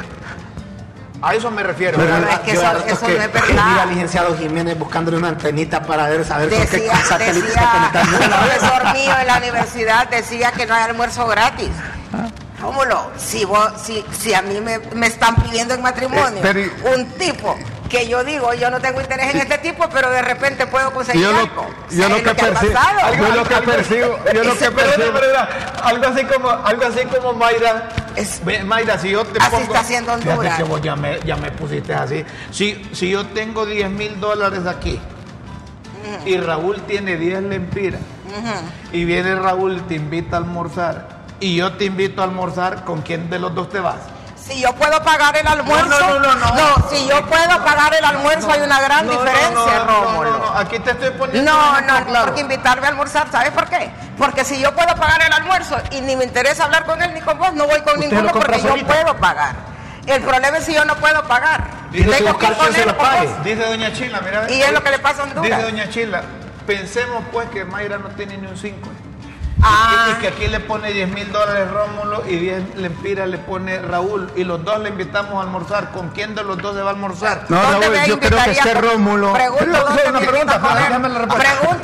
A eso me refiero. Pero es que eso- eso que no es verdad. Mira al licenciado Jiménez buscándole una antenita para ver, saber con qué Decía, satélite decía, está conectando. el profesor mío en la universidad decía que no hay almuerzo gratis. Rómulo, si vos, si, si a mí me, me están pidiendo en matrimonio Eh, pero- un tipo que yo digo, yo no tengo interés en este tipo, pero de repente puedo conseguir Yo lo, algo. yo ¿Sabes lo que percibo, yo lo que percibo, yo lo que Perdona, percibo. algo así como, algo así como Mayra. Es- Mayra, si yo te Así pongo. está haciendo Honduras. Fíjate que vos ya me, ya me pusiste así. Si, si yo tengo 10 mil dólares aquí y Raúl tiene 10 lempiras y viene Raúl y te invita a almorzar y yo te invito a almorzar, ¿con quién de los dos te vas? Si yo puedo pagar el almuerzo, No, no, no, no, no. si yo puedo pagar el almuerzo hay una gran No, no, diferencia, no, no, Rómulo. no, no, aquí te estoy poniendo. No, no, claro. porque invitarme a almorzar, ¿sabes por qué? Porque si yo puedo pagar el almuerzo y ni me interesa hablar con él ni con vos, no voy con ninguno porque yo solita. puedo pagar. El problema es si yo no puedo pagar. Dice Tengo que que ir buscar con quien se él lo o con pague. vos. Dice Doña Chila, mira. Y es lo que le pasa a Honduras. Dice Doña Chila, pensemos pues que Mayra no tiene ni un 5. Ah. Y que aquí le pone 10 mil dólares Rómulo y 10 lempiras le pone Raúl. Y los dos le invitamos a almorzar. ¿Con quién de los dos se va a almorzar? No, ¿Dónde Raúl, me yo creo que invitaría a comer? Rómulo. Pregunto Pero, dónde una me pregunta,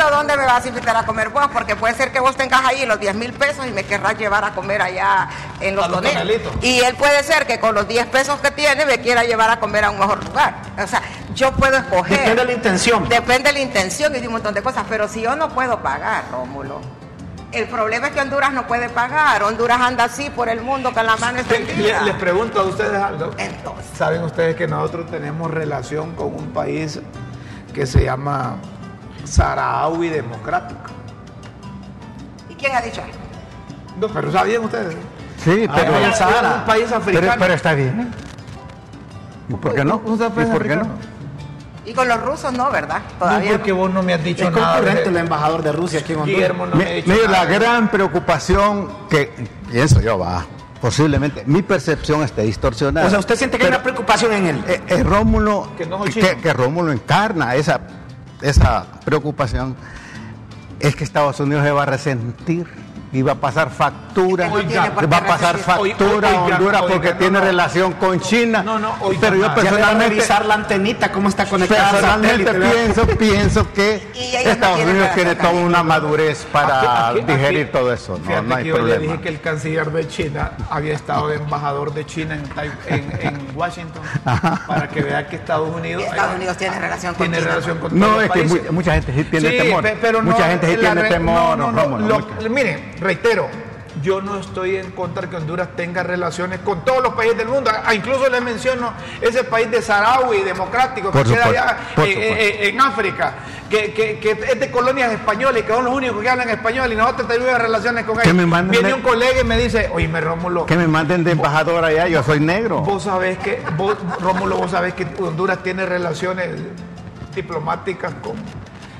la dónde me vas a invitar a comer vos, porque puede ser que vos tengas ahí los 10 mil pesos y me querrás llevar a comer allá en los los. Y él puede ser que con los 10 pesos que tiene me quiera llevar a comer a un mejor lugar. O sea, yo puedo escoger. Depende de la intención. Depende de la intención y de un montón de cosas. Pero si yo no puedo pagar, Rómulo. El problema es que Honduras no puede pagar. Honduras anda así por el mundo con la mano extendida. Les pregunto a ustedes algo. Entonces. Saben ustedes que nosotros tenemos relación con un país que se llama Saharaui Democrático. ¿Y quién ha dicho eso? No, pero ¿sabían ustedes? Sí, Ah, pero. Es un país africano. pero está bien. ¿Y por qué no? Un- un ¿Y país por qué no? Y con los rusos no, ¿verdad? No, Todavía. porque vos no me has dicho Es nada. concurrente el embajador de Rusia aquí en Honduras. Guillermo no me ha Mi- dicho Mire, la gran preocupación que pienso yo, va, posiblemente mi percepción esté distorsionada. O sea, usted siente que hay una preocupación en él. eh, eh, Rómulo, Que no es que, que Rómulo encarna esa, esa preocupación, es que Estados Unidos se va a resentir iba a pasar factura, Oiga, va a pasar Oiga, factura a Honduras oiga, porque tiene no. relación con China. No, no, pero yo ya Ya le va a personalmente, revisar la antenita, cómo está conectada. al personalmente pienso, pienso que Y no Estados Unidos tiene toda una madurez para Aquí- aquí- digerir aquí- todo eso. No, no hay yo le problema. dije que el canciller de China había estado de embajador de China en, en, en Washington para que vea que Estados Unidos Estados Unidos tiene relación con tiene China. relación con No, es que mucha gente sí tiene Sí, temor. mucha no, gente sí tiene temor. Miren, reitero, yo no estoy en contra que Honduras tenga relaciones con todos los países del mundo. Ah, incluso les menciono ese país de Saharaui, democrático, que queda allá eh, eh, en África, que, que- que es de colonias españolas y que son los únicos que hablan español y nosotros tenemos relaciones con ellos. Viene de- un colega y me dice, oye, me Rómulo, Que me manden de embajador allá, yo soy negro. Vos sabés que, vos, Rómulo, vos sabés que Honduras tiene relaciones diplomáticas con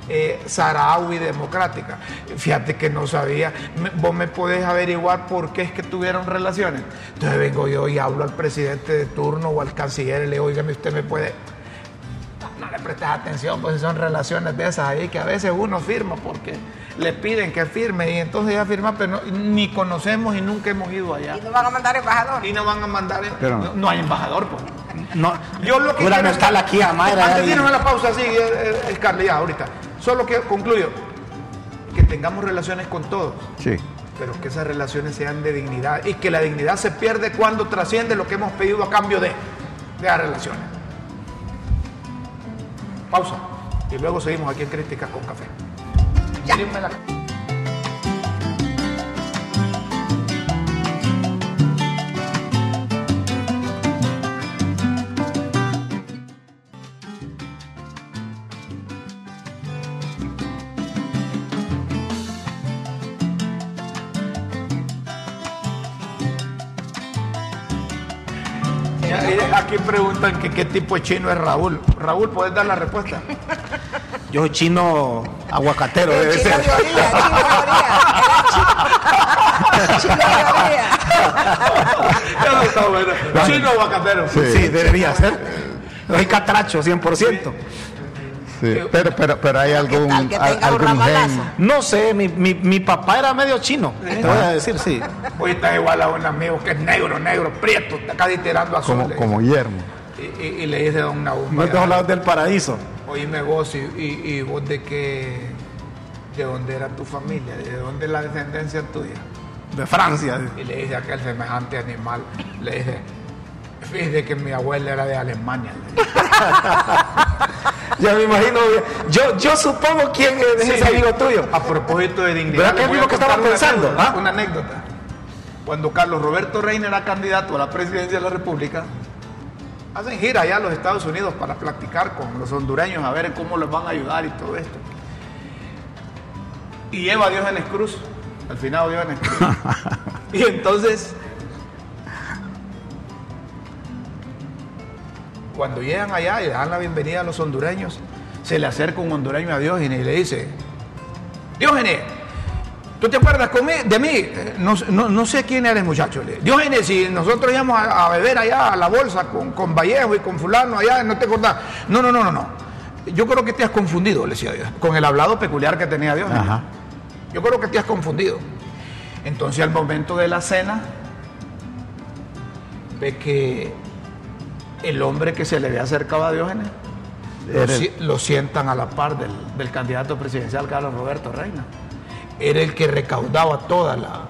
eh, Saharaui democrática. Fíjate que no sabía. Me- vos me podés averiguar por qué es que tuvieron relaciones. Entonces vengo yo y hablo al presidente de turno o al canciller y le digo, oígame, usted me puede. No, no le prestes atención, pues son relaciones de esas ahí que a veces uno firma porque le piden que firme y entonces ya firma, pero no- ni conocemos y nunca hemos ido allá. Y no van a mandar embajador. Y no van a mandar. Pero- no, no hay embajador, pues. No, Yo lo que juramental quiero es- aquí a Mayra. Antes de irnos a la pausa, sí, eh, eh, Scarlett, ya, ahorita. Solo que concluyo. Que tengamos relaciones con todos, Sí. pero que esas relaciones sean de dignidad y que la dignidad se pierde cuando trasciende lo que hemos pedido a cambio de, de las relaciones. Pausa. Y luego seguimos aquí en Críticas con Café. Ya. Aquí preguntan que qué tipo de chino es Raúl. Raúl, ¿puedes dar la respuesta? Yo chino aguacatero debe Chino ser. de orilla, chino de orilla. Chino de orilla. Ya no está bueno. Chino aguacatero. Sí. Sí, debería ser. Hay catracho, 100%. Sí, pero, pero, pero hay algún, tal que algún gen. No sé, mi, mi, mi papá era medio chino. Te voy a decir, sí. Hoy está igual a un amigo que es negro, negro, prieto, está casi tirando azul. Como, como Guillermo. Y, y- y le dice a una No los lados del paraíso. Oíme vos, y, y- vos de qué, de dónde era tu familia, de dónde es la descendencia tuya. De Francia. Y le dice a aquel semejante animal, le dice, fíjate que mi abuela era de Alemania. Ya me imagino. Yo, yo supongo quién es Sí, ese amigo tuyo. A propósito de dignidad. ¿Verdad que es lo que estaba una pensando, ah? Una anécdota. Cuando Carlos Roberto Reina era candidato a la presidencia de la República, hacen gira allá a los Estados Unidos para platicar con los hondureños a ver cómo les van a ayudar y todo esto. Y lleva a Diógenes Cruz, al final Diógenes Cruz. y entonces, cuando llegan allá y le dan la bienvenida a los hondureños, se le acerca un hondureño a Diógenes y le dice, Diógenes, ¿tú te acuerdas de mí? No, no- no sé quién eres, muchacho. Diógenes, si nosotros íbamos a, a beber allá a la bolsa con, con Vallejo y con fulano allá, ¿no te acordás? No, no, no, no, no. Yo creo que te has confundido, le decía Dios, con el hablado peculiar que tenía Diógenes. Ajá. Yo creo que te has confundido. Entonces al momento de la cena, ve que el hombre que se le había acercado a Diógenes, lo, el- lo sientan a la par del, del candidato presidencial Carlos Roberto Reina. Era el que recaudaba toda la...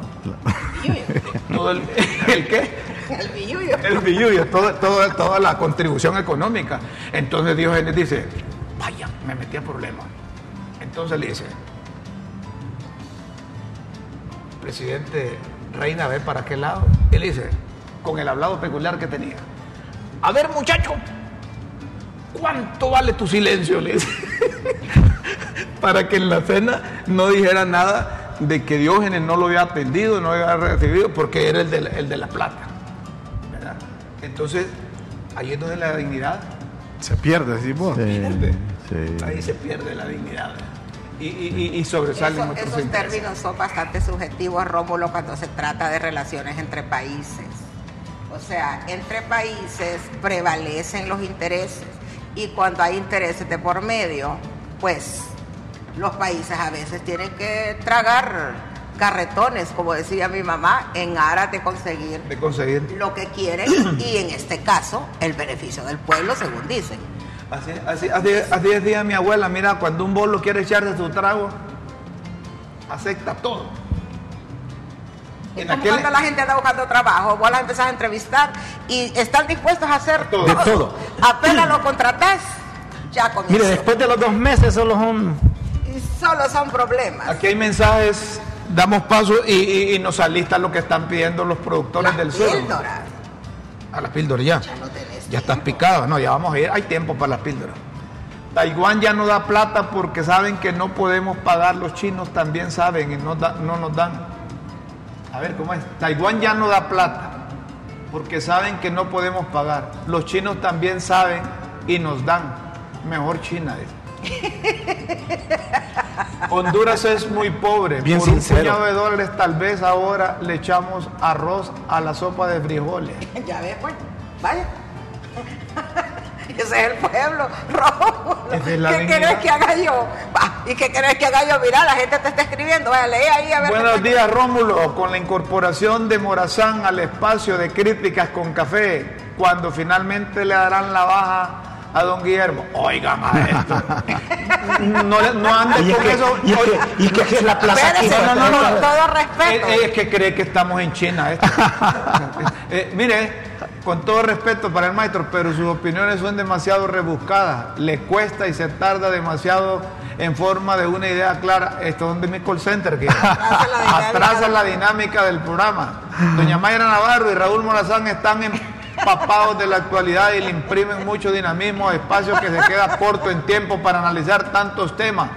todo el, ¿El qué? El billuyo. El billullo, todo- todo- toda la contribución económica. Entonces Diógenes dice, vaya, me metí a problemas. Entonces le dice, presidente Reina, ve para qué lado. Él dice, con el hablado peculiar que tenía. A ver, muchacho, ¿cuánto vale tu silencio? Le dice. para que en la cena no dijera nada de que Diógenes no lo había atendido, no lo había recibido, porque era el de la, el de la plata. ¿verdad? Entonces, ahí es donde la dignidad, Se pierde, vos. Sí, sí. ahí se pierde la dignidad. Y, y- y- y sobresalen Eso- otros esos intereses. términos son bastante subjetivos, Rómulo, cuando se trata de relaciones entre países. O sea, entre países prevalecen los intereses y cuando hay intereses de por medio, pues los países a veces tienen que tragar carretones, como decía mi mamá, en aras de conseguir De conseguir. lo que quieren y en este caso el beneficio del pueblo, según dicen. Así, así, así, así decía mi abuela, mira, cuando un bolo quiere echarse su trago, acepta todo. En como aquel- cuando la gente anda buscando trabajo, vos las empezás a entrevistar y están dispuestos a hacer Todo. De todo. Apenas lo contratás, ya comienza. Mire, después de los dos meses solo son... Y solo son problemas. Aquí hay mensajes, damos paso y, y- y nos alistan lo que están pidiendo los productores Las del sur. píldoras. A las píldoras ya. Ya no tenés Ya estás picado, no, ya vamos a ir, hay tiempo para las píldoras. Taiwán ya no da plata porque saben que no podemos pagar, los chinos también saben y no, da- no nos dan. A ver, ¿cómo es? Taiwán ya no da plata porque saben que no podemos pagar. Los chinos también saben y nos dan. Mejor China. dice. Honduras es muy pobre. Bien Por sincero. un puñado de dólares tal vez ahora le echamos arroz a la sopa de frijoles. Ya ves, pues, vaya. Ese es el pueblo, rojo. Es ¿Qué dignidad. querés que haga yo? ¿Y qué querés que haga yo? Mira, la gente te está escribiendo. Vaya, lee ahí a ver. Buenos días, Rómulo. Con la incorporación de Morazán al espacio de críticas con café, cuando finalmente le darán la baja a don Guillermo. Oiga, maestro. No, no ande Y es con que, eso. y es que, y es que es la plaza aquí. No, no, no, con no. todo respeto. Eh, eh, es que cree que estamos en China. esto. Eh, mire, con todo respeto para el maestro, pero sus opiniones son demasiado rebuscadas. Le cuesta y se tarda demasiado en forma de una idea clara. Esto es donde mi call center que Atrasa la dinámica. atrasa la dinámica del programa. Doña Mayra Navarro y Raúl Morazán están empapados de la actualidad y le imprimen mucho dinamismo a espacios que se queda corto en tiempo para analizar tantos temas.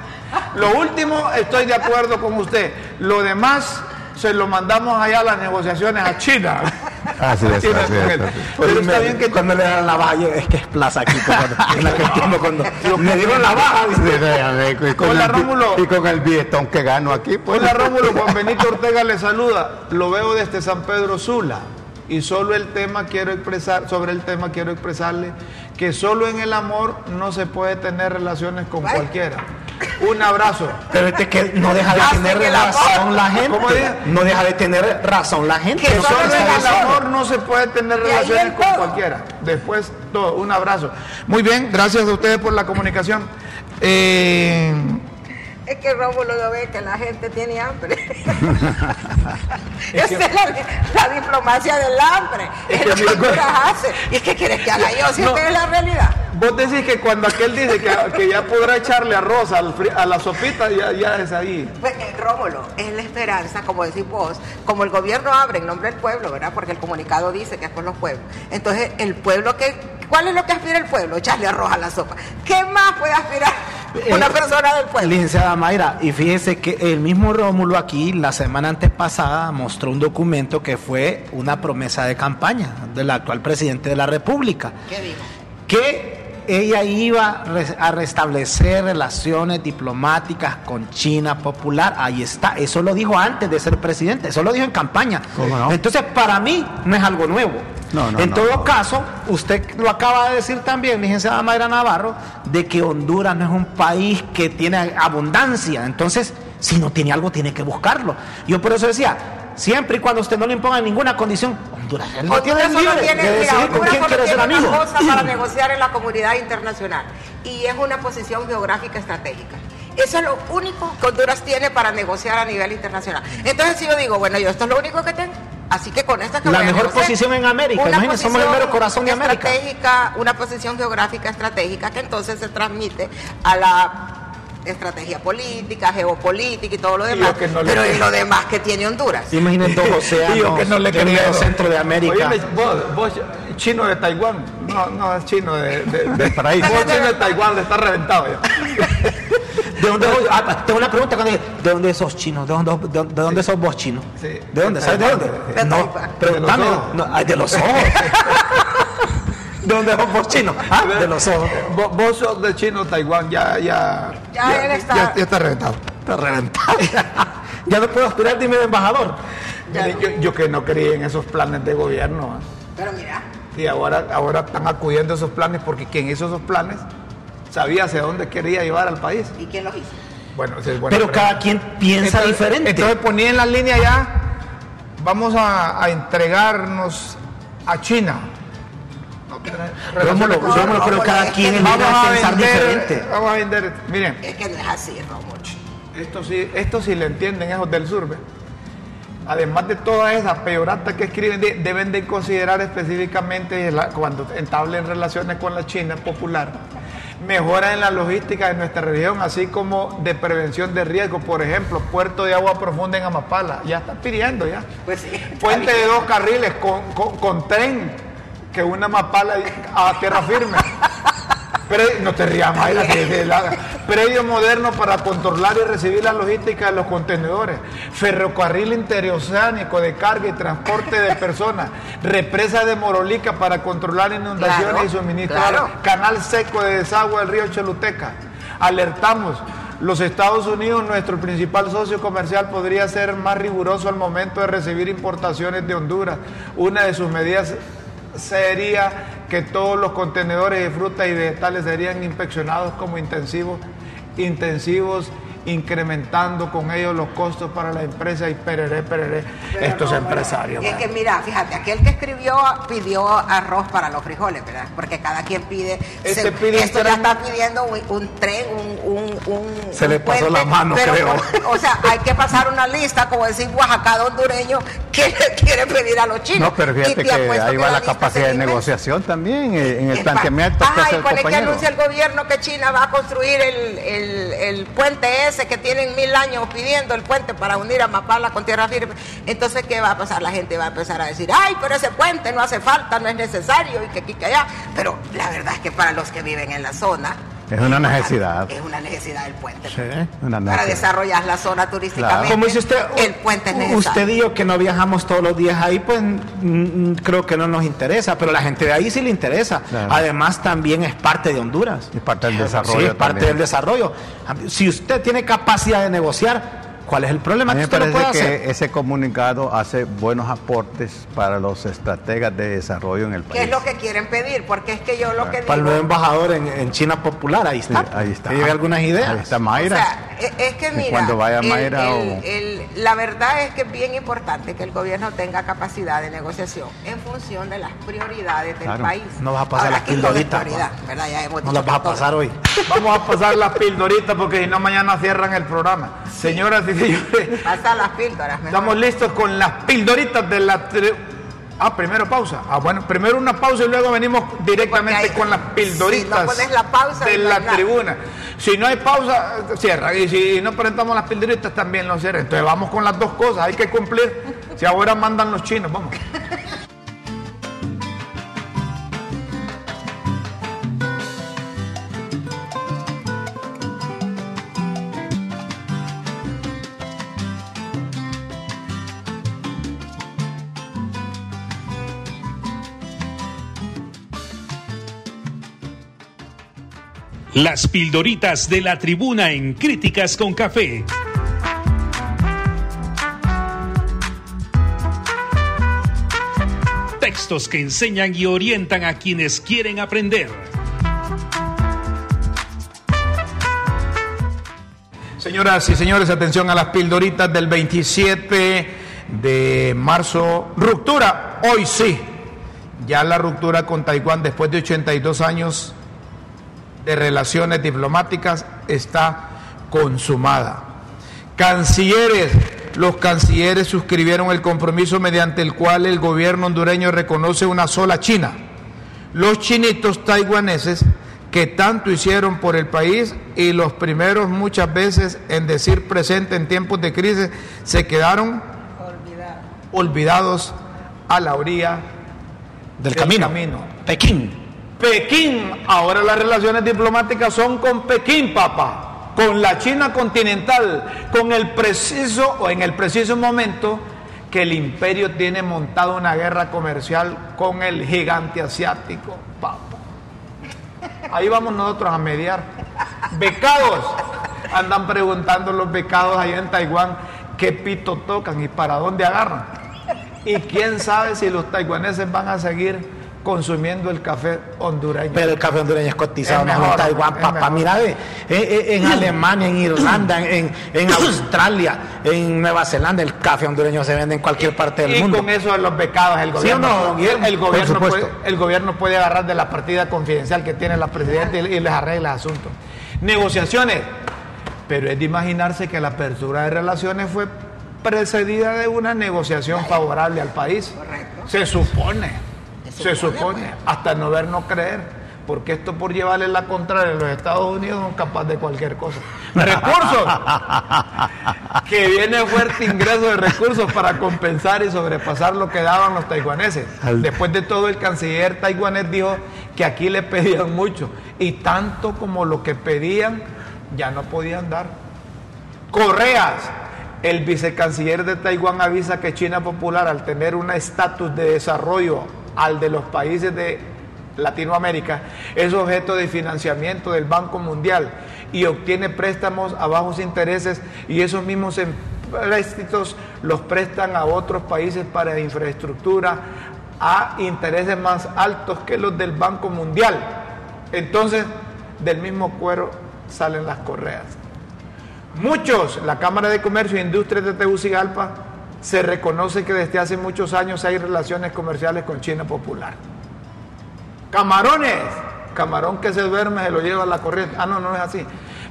Lo último, estoy de acuerdo con usted. Lo demás se lo mandamos allá a las negociaciones a China. Así es, así es, él. así es. Pero está bien que cuando le dan la yo- es que es plaza aquí. Cuando, es la que entiendo cuando me dieron la baja. dice, y con Hola, el Rómulo. Y con el billetón que gano aquí, pues. Hola Rómulo, Juan Benito Ortega le saluda. Lo veo desde San Pedro Sula. Y solo el tema quiero expresar, sobre el tema quiero expresarle que solo en el amor no se puede tener relaciones con cualquiera. Un abrazo. Pero es que no deja de tener razón la gente. No deja de tener razón la gente. Que Eso Solo en el amor no se puede tener relaciones el con todo. cualquiera. Después todo, un abrazo. Muy bien, gracias a ustedes por la comunicación. Eh, Es que Rómulo no ve que la gente tiene hambre. Es Esa que- es la, la diplomacia del hambre. Es Es que lo que Honduras hace. ¿Y qué quieres que haga yo? Si No. esta es la realidad. vos decís que cuando aquel dice que, que ya podrá echarle arroz al a la sopita, ya, ya es ahí. Pues, eh, Rómulo, es la esperanza, como decís vos, como el gobierno abre en nombre del pueblo, ¿verdad? Porque el comunicado dice que es por los pueblos. Entonces, el pueblo que, ¿cuál es lo que aspira el pueblo? Echarle arroz a la sopa. ¿Qué más puede aspirar una Eh, persona del pueblo? Licenciada Mayra, y fíjese que el mismo Rómulo aquí la semana antepasada mostró un documento que fue una promesa de campaña del actual presidente de la República, ¿Qué dijo? que ella iba a restablecer relaciones diplomáticas con China popular. Ahí está, eso lo dijo antes de ser presidente, eso lo dijo en campaña. Entonces, para mí no es algo nuevo. No, no, en todo caso, usted lo acaba de decir también, licenciada Mayra Navarro, de que Honduras no es un país que tiene abundancia. Entonces, si no tiene algo, tiene que buscarlo. Yo por eso decía, siempre y cuando usted no le imponga ninguna condición, Honduras, él no tiene libre tiene, de decidir con quién quiere ser amigo. para negociar en la comunidad internacional y es una posición geográfica estratégica. Eso es lo único que Honduras tiene para negociar a nivel internacional. Entonces, si yo digo, bueno, yo esto es lo único que tengo, así que con esto es que La voy a mejor negociar. posición en América, Una imagínense, somos el mero corazón de América. Estratégica, una posición geográfica estratégica que entonces se transmite a la estrategia política, geopolítica y todo lo Y demás. lo que no le- Pero y lo demás que tiene Honduras. Imaginen dos océanos Y yo que no le creo. centro de América. Oye, vos, vos, chino de Taiwán. No, no, es chino de, de, Del paraíso. Vos chino de Taiwán, le está reventado ya. ¿De dónde vos- ah, tengo una pregunta cuando ¿de dónde sos chino? ¿De dónde, de, de dónde sos vos chino? Sí. ¿De dónde? ¿Sabes de dónde? De no. De los ojos. No, de los ojos. ¿De dónde vos chino? Ah, de los ojos. Vos, vos sos de chino Taiwán, ya, ya. Ya él está- Ya, ya está reventado. Está reventado. ya no puedo aspirar, dime de embajador. Ya Mire, no. yo, yo que no creí en esos planes de gobierno. ¿eh? Pero mira, Y ahora, ahora están acudiendo a esos planes porque quien hizo esos planes sabía hacia dónde quería llevar al país. ¿y quién los hizo? Bueno, esa es buena Pero cada quien piensa Entonces- diferente. Entonces ponía en la línea ya, vamos a, a entregarnos a China. Rómulo, Rómulo, pero cada quien vamos a pensar diferente. vamos a vender, miren, Es que no es así, Rómulo. esto sí, esto sí le entienden esos del sur, ¿ve? Además de todas esas peyoratas que escriben, de- deben de considerar específicamente la- cuando entablen relaciones con la China popular, mejora en la logística de nuestra región, así como de prevención de riesgo. Por ejemplo, puerto de agua profunda en Amapala, ya está pidiendo ya. Pues sí. está Puente bien. de dos carriles con, con- con tren, que una Amapala a tierra firme. Pre- no te rías, Mayra, Predio moderno para controlar y recibir la logística de los contenedores. Ferrocarril interoceánico de carga y transporte de personas. Represa de Morolica para controlar inundaciones Claro, y suministro. claro. Canal seco de desagüe del río Choluteca. Alertamos. Los Estados Unidos, nuestro principal socio comercial, podría ser más riguroso al momento de recibir importaciones de Honduras. Una de sus medidas sería que todos los contenedores de frutas y vegetales serían inspeccionados como intensivos, intensivos, incrementando con ellos los costos para la empresa y pereré, pereré, Pero estos no, empresarios. Es man. que mira, fíjate, aquel que escribió pidió arroz para los frijoles, ¿verdad? Porque cada quien pide. Este pide un esto ya está pidiendo un, un tren, un, un, un- Se un le pasó la mano, pero, creo. O sea, hay que pasar una lista, como decir Oaxaca hondureño, que le quiere pedir a los chinos. No, pero Y fíjate te que ahí que va la capacidad se de negociación también eh, en el Es planteamiento que Ajá, hace y el que anuncia el gobierno que China va a construir el, el- el puente ese que tienen mil años pidiendo, el puente para unir a Mapala con tierra firme. Entonces, ¿qué va a pasar? La gente va a empezar a decir, ay, pero ese puente no hace falta, no es necesario, y que aquí, que allá. Pero la verdad es que para los que viven en la zona... Es una necesidad. Es una necesidad el puente. Sí, una Para desarrollar la zona turísticamente. Como dice usted, el puente es necesario. usted y yo que no viajamos todos los días ahí, pues creo que no nos interesa, pero la gente de ahí sí le interesa. Claro. Además, también es parte de Honduras. Es parte del Sí, desarrollo es parte también. del desarrollo. Si usted tiene capacidad de negociar, ¿cuál es el problema A mí que me usted no parece puede que ese comunicado hace buenos aportes para los estrategas de desarrollo en el país. ¿Qué es lo que quieren pedir? Porque es que yo lo que digo... Para el nuevo embajador en, en China Popular, ahí Sí, está. ahí está. Que lleve algunas ideas. Ahí está Mayra. O sea, e- es que Y mira, cuando vaya Mayra el- o- el- la verdad es que es bien importante que el gobierno tenga capacidad de negociación en función de las prioridades del Claro. país. No vas a pasar Ahora, las pildoritas, hemos No las vas a pasar hoy. Vamos a pasar las pildoritas porque si no mañana cierran el programa. Señoras y señores, las píldoras, mejor. estamos listos con las pildoritas de la... Ah, primero pausa. Ah, bueno, primero una pausa y luego venimos directamente hay- con las si pildoritas no pones la pausa, de no la tribuna. Si no hay pausa, cierra. Y si no presentamos las pildoritas, también lo cierran. Entonces vamos con las dos cosas, hay que cumplir. Si ahora mandan los chinos, vamos. Las pildoritas de la tribuna en Críticas con Café. Textos que enseñan y orientan a quienes quieren aprender. Señoras y señores, atención a las pildoritas del 27 de marzo. Ruptura, hoy sí. Ya la ruptura con Taiwán después de 82 años de relaciones diplomáticas está consumada. Cancilleres, los cancilleres suscribieron el compromiso mediante el cual el gobierno hondureño reconoce una sola China. Los chinitos taiwaneses que tanto hicieron por el país y los primeros muchas veces en decir presente en tiempos de crisis se quedaron olvidados a la orilla Del del camino. camino. Pekín. Pekín, ahora las relaciones diplomáticas son con Pekín, papá, con la China continental, con el preciso o en el preciso momento que el imperio tiene montado una guerra comercial con el gigante asiático, papá. Ahí vamos nosotros a mediar. Becados, andan preguntando los becados allá en Taiwán qué pito tocan y para dónde agarran. Y quién sabe si los taiwaneses van a seguir consumiendo el café hondureño. Pero el café hondureño es cotizado, Es no mejor, en Taiwán, papá. Mira, eh, eh, en Alemania, en Irlanda, en, en Australia, en Nueva Zelanda, el café hondureño se vende en cualquier parte del y mundo. con eso de los becados el ¿Sí gobierno, no, don Guillermo? el, Por gobierno puede, el gobierno puede agarrar de la partida confidencial que tiene la presidenta y, y les arregla el asunto. Negociaciones, pero es de imaginarse que la apertura de relaciones fue precedida de una negociación favorable al país. Correcto. Se supone, se Se supone, supone, pues. hasta no ver, no creer. Porque esto por llevarle la contraria a los Estados Unidos son capaces de cualquier cosa. Recursos. que viene fuerte ingreso de recursos para compensar y sobrepasar lo que daban los taiwaneses. Al- Después de todo, el canciller taiwanés dijo que aquí le pedían mucho y tanto como lo que pedían ya no podían dar. Correas. El vicecanciller de Taiwán avisa que China Popular, al tener un estatus de desarrollo al de los países de Latinoamérica, es objeto de financiamiento del Banco Mundial y obtiene préstamos a bajos intereses y esos mismos empréstitos los prestan a otros países para infraestructura a intereses más altos que los del Banco Mundial. Entonces, del mismo cuero salen las correas. Muchos, la Cámara de Comercio e Industrias de Tegucigalpa, se reconoce que desde hace muchos años hay relaciones comerciales con China Popular. Camarones, camarón que se duerme se lo lleva a la corriente. Ah, no, no es así.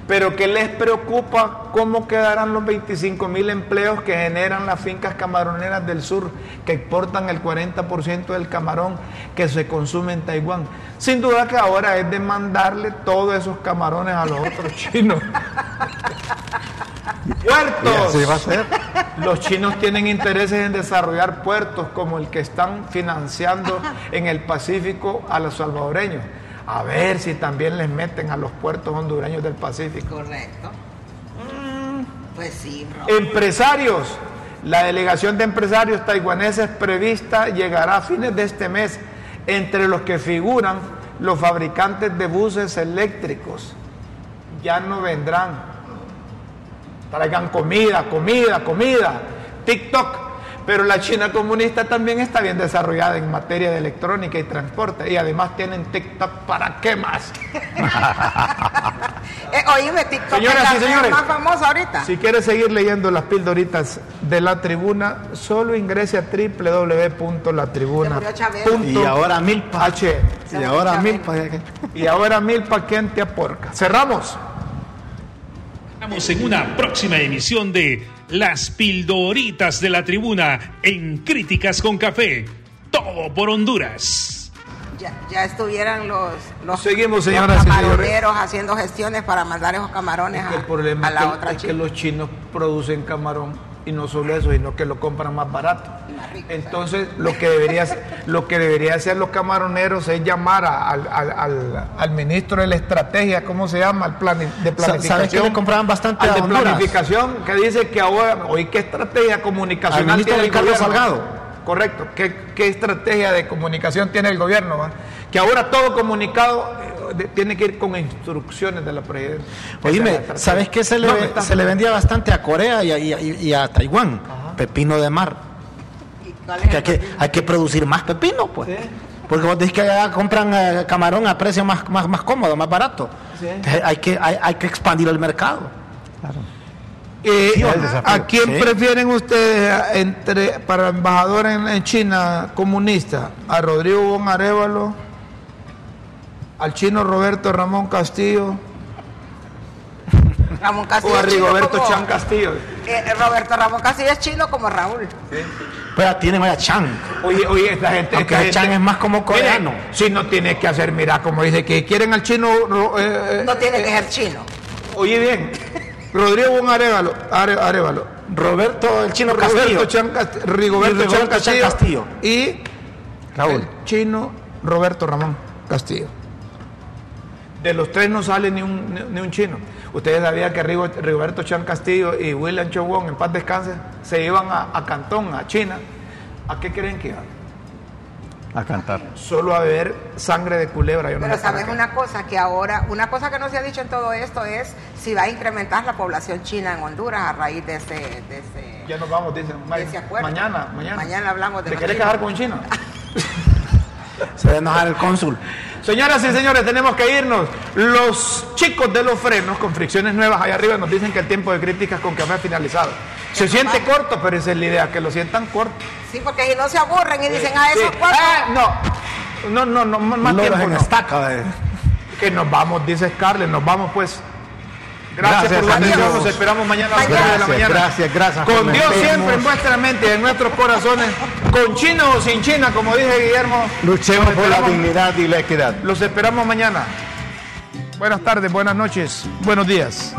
Pero que les preocupa cómo quedarán los 25 mil empleos que generan las fincas camaroneras del sur, que exportan el 40% del camarón que se consume en Taiwán. Sin duda que ahora es de mandarle todos esos camarones a los otros chinos. Puertos. Va a ser. Los chinos tienen intereses en desarrollar puertos como el que están financiando en el Pacífico a los salvadoreños. A ver si también les meten a los puertos hondureños del Pacífico. Correcto. Mm. Pues sí, bro. Empresarios. La delegación de empresarios taiwaneses prevista llegará a fines de este mes, entre los que figuran los fabricantes de buses eléctricos. Ya no vendrán. Traigan comida, comida, comida. TikTok. Pero la China comunista también está bien desarrollada en materia de electrónica y transporte. Y además tienen TikTok para qué más. Eh, oíme, TikTok Señoras es y la señores. más famosa ahorita. Si quiere seguir leyendo las pildoritas de la tribuna, solo ingrese a www.latribuna.h. Y ahora milpa. Y ahora milpa. Y ahora milpa quien te aporca. Cerramos. Estamos en una próxima emisión de Las Pildoritas de la Tribuna en Críticas con Café. Todo por Honduras. Ya, ya estuvieran los, los, Seguimos, los señoras camaroneros haciendo gestiones para mandar esos camarones El a, problema a es la que, otra es que los chinos producen camarón y no solo eso, sino que lo compran más barato. Entonces, lo que debería lo que debería hacer los camaroneros es llamar a- al, al- al- al ministro de la estrategia, ¿cómo se llama? Al plani- de planificación. ¿Sabes que le compraban bastante al a de Honduras? planificación que dice que ahora, hoy qué estrategia comunicacional Al ministro tiene el Ricardo gobierno? Salgado. Correcto, ¿Qué, qué estrategia de comunicación tiene el gobierno? va? Que ahora todo comunicado de- tiene que ir con instrucciones de la presidencia. Oíme. ¿sabes qué se le, No, ve- está- se le vendía bastante a Corea y a, y a- y a Taiwán? Pepino de mar. ¿Y cuál es Que hay, que, hay que producir más pepino, pues. Sí. Porque vos decís que allá compran eh, camarón a precio más, más, más cómodo, más barato. Sí. Hay, que, hay, hay que expandir el mercado. Eh, Sí. ¿A quién Sí. prefieren ustedes entre para embajador en, en China comunista? ¿A Rodrigo Bon Arevalo? ¿Al chino Roberto Ramón Castillo? Ramón Castillo ¿O a Rigoberto como- Chan Castillo? Eh, Roberto Ramón Castillo es chino como Raúl. Pero tienen allá Chan. Oye, oye, esta gente. Aunque esta Chan es más como coreano. Si no tiene que hacer, mira, como dice que quieren al chino. eh, eh, No tiene que ser chino. Oye, bien. Rodrigo Arevalo. Are- Arevalo. Roberto, el chino Castillo. Roberto Chan Cast- Rigoberto, Chan Chan Castillo, Castillo. y Raúl. el chino Roberto Ramón Castillo. De los tres no sale ni un, ni, ni un chino. Ustedes sabían que Rigo- Rigoberto Chan Castillo y William Chowon, en paz descanse, se iban a, a Cantón, a China. ¿A qué creen que iban? A cantar. Solo a beber sangre de culebra. Yo no Pero sabes una cosa, que ahora, una cosa que no se ha dicho en todo esto es si va a incrementar la población china en Honduras a raíz de ese... De ese Ya nos vamos, dicen. Ma- ese acuerdo. Mañana, mañana. Mañana hablamos de ¿Te casar con un chino? Se va a enojar el cónsul. Señoras y señores, tenemos que irnos. Los chicos de los frenos con fricciones nuevas allá arriba nos dicen que el tiempo de críticas con café ha finalizado. Se siente corto, pero esa es la idea, que lo sientan corto. Sí, porque si no se aburren y dicen, ah, eso Sí. cuatro. Ah, no, no, no, no, más Loros tiempo no. estaca. eh. Que nos vamos, dice Scarlett, nos vamos pues. Gracias, Gracias, por la atención, nos esperamos mañana a las Mañana. 9 de la Gracias, mañana. gracias, gracias. Con Dios siempre en vuestra mente en nuestros corazones, con China o sin China, como dije Guillermo. Luchemos por la dignidad y la equidad. Los esperamos mañana. Buenas tardes, buenas noches, buenos días.